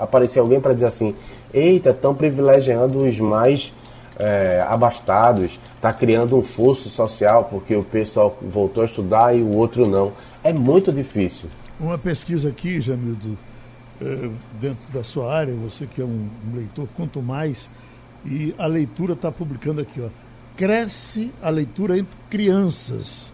aparecer alguém para dizer assim: eita, estão privilegiando os mais é, abastados, está criando um fosso social porque o pessoal voltou a estudar e o outro não. É muito difícil. Uma pesquisa aqui, Jamildo, eh, dentro da sua área, você que é um leitor, quanto mais, e a leitura está publicando aqui, ó. Cresce a leitura entre crianças,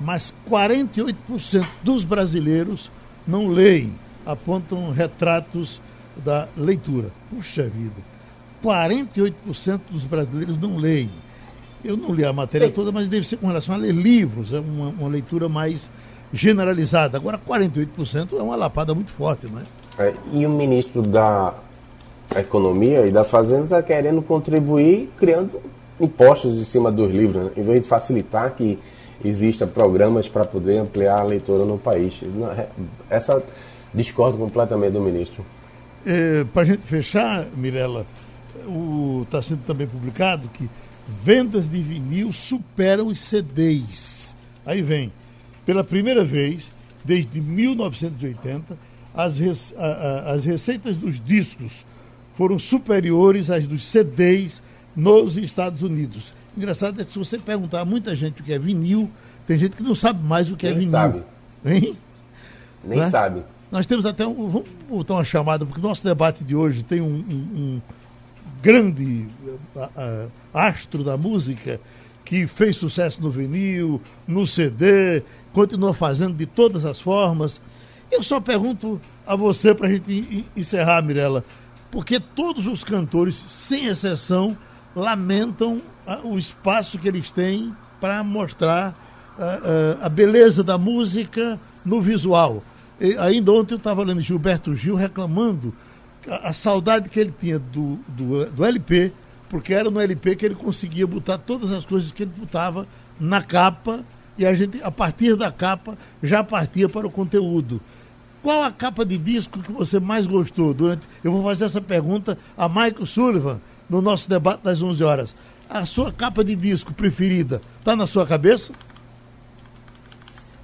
mas 48% dos brasileiros não leem, apontam retratos da leitura. Puxa vida, 48% dos brasileiros não leem. Eu não li a matéria toda, mas deve ser com relação a ler livros, é uma, uma leitura mais generalizada. Agora, 48% é uma lapada muito forte, não é? É, e o ministro da Economia e da Fazenda está querendo contribuir criando impostos em cima dos livros, né? em vez de facilitar que existam programas para poder ampliar a leitura no país. É, essa discordo completamente do ministro. É, para a gente fechar, Mirella, está sendo também publicado que vendas de vinil superam os CDs. Aí vem, pela primeira vez, desde 1980, as, rece a, a, as receitas dos discos foram superiores às dos CDs nos Estados Unidos. Engraçado é que se você perguntar a muita gente o que é vinil, tem gente que não sabe mais o que é Nem é vinil. Sabe. Hein? Nem né? sabe. Nós temos até um. Vamos botar uma chamada, porque o nosso debate de hoje tem um, um, um grande uh, astro da música que fez sucesso no vinil, no CD, continua fazendo de todas as formas. Eu só pergunto a você, para a gente encerrar, Mirella, porque todos os cantores, sem exceção, lamentam uh, o espaço que eles têm para mostrar uh, a beleza da música no visual. E, ainda ontem eu estava lendo Gilberto Gil reclamando a, a, saudade que ele tinha do, do, do, LP, porque era no LP que ele conseguia botar todas as coisas que ele botava na capa e a gente, a partir da capa, já partia para o conteúdo. Qual a capa de disco que você mais gostou? Durante, eu vou fazer essa pergunta a Michael Sullivan no nosso debate das 11 horas. A sua capa de disco preferida está na sua cabeça?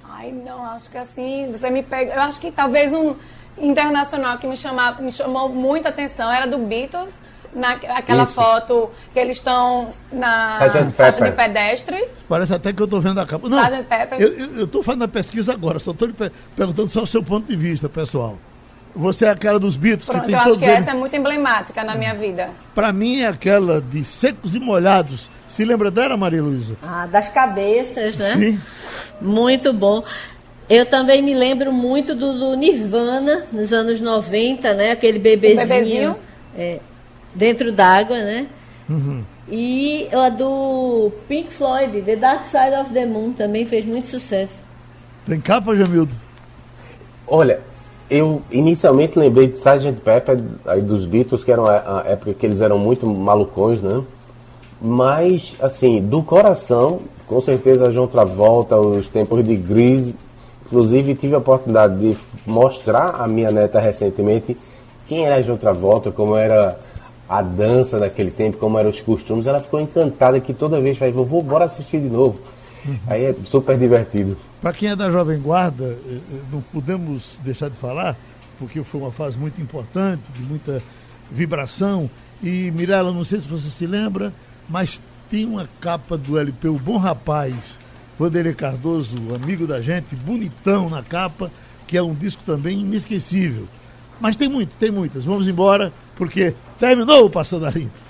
Ai, não, acho que assim, você me pega. Eu acho que talvez um internacional que me, chamava, me chamou muita atenção era do Beatles. Naquela Isso. foto que eles estão na faixa de pedestre. Parece até que eu estou vendo a capa. Não, eu estou fazendo a pesquisa agora, só estou perguntando só o seu ponto de vista, pessoal. Você é aquela dos Beatles Pronto, que tem eu acho que eles... essa é muito emblemática na minha vida. Para mim é aquela de secos e molhados. Se lembra dela, Maria Luísa? Ah, das cabeças, né? Sim. Muito bom. Eu também me lembro muito do, do Nirvana, nos anos 90, né? Aquele bebezinho, bebezinho? É, dentro d'água, né? Uhum. E a do Pink Floyd, The Dark Side of the Moon, também fez muito sucesso. Tem capa, Jamildo? Olha, eu inicialmente lembrei de Sgt. Pepper, aí dos Beatles, que era a época que eles eram muito malucões, né? Mas, assim, do coração, com certeza João Travolta, os tempos de Grease. Inclusive, tive a oportunidade de mostrar a minha neta recentemente quem era João Travolta, como era a dança naquele tempo, como eram os costumes. Ela ficou encantada que toda vez vai, vovô, bora assistir de novo. Uhum. Aí é super divertido. Para quem é da Jovem Guarda, eh, eh, não podemos deixar de falar, porque foi uma fase muito importante, de muita vibração. E, Mirella, não sei se você se lembra, mas tem uma capa do LP, o Bom Rapaz, Vanderlei Cardoso, amigo da gente, bonitão na capa, que é um disco também inesquecível. Mas tem muito, tem muitas. Vamos embora, porque terminou o Passando a Limpo.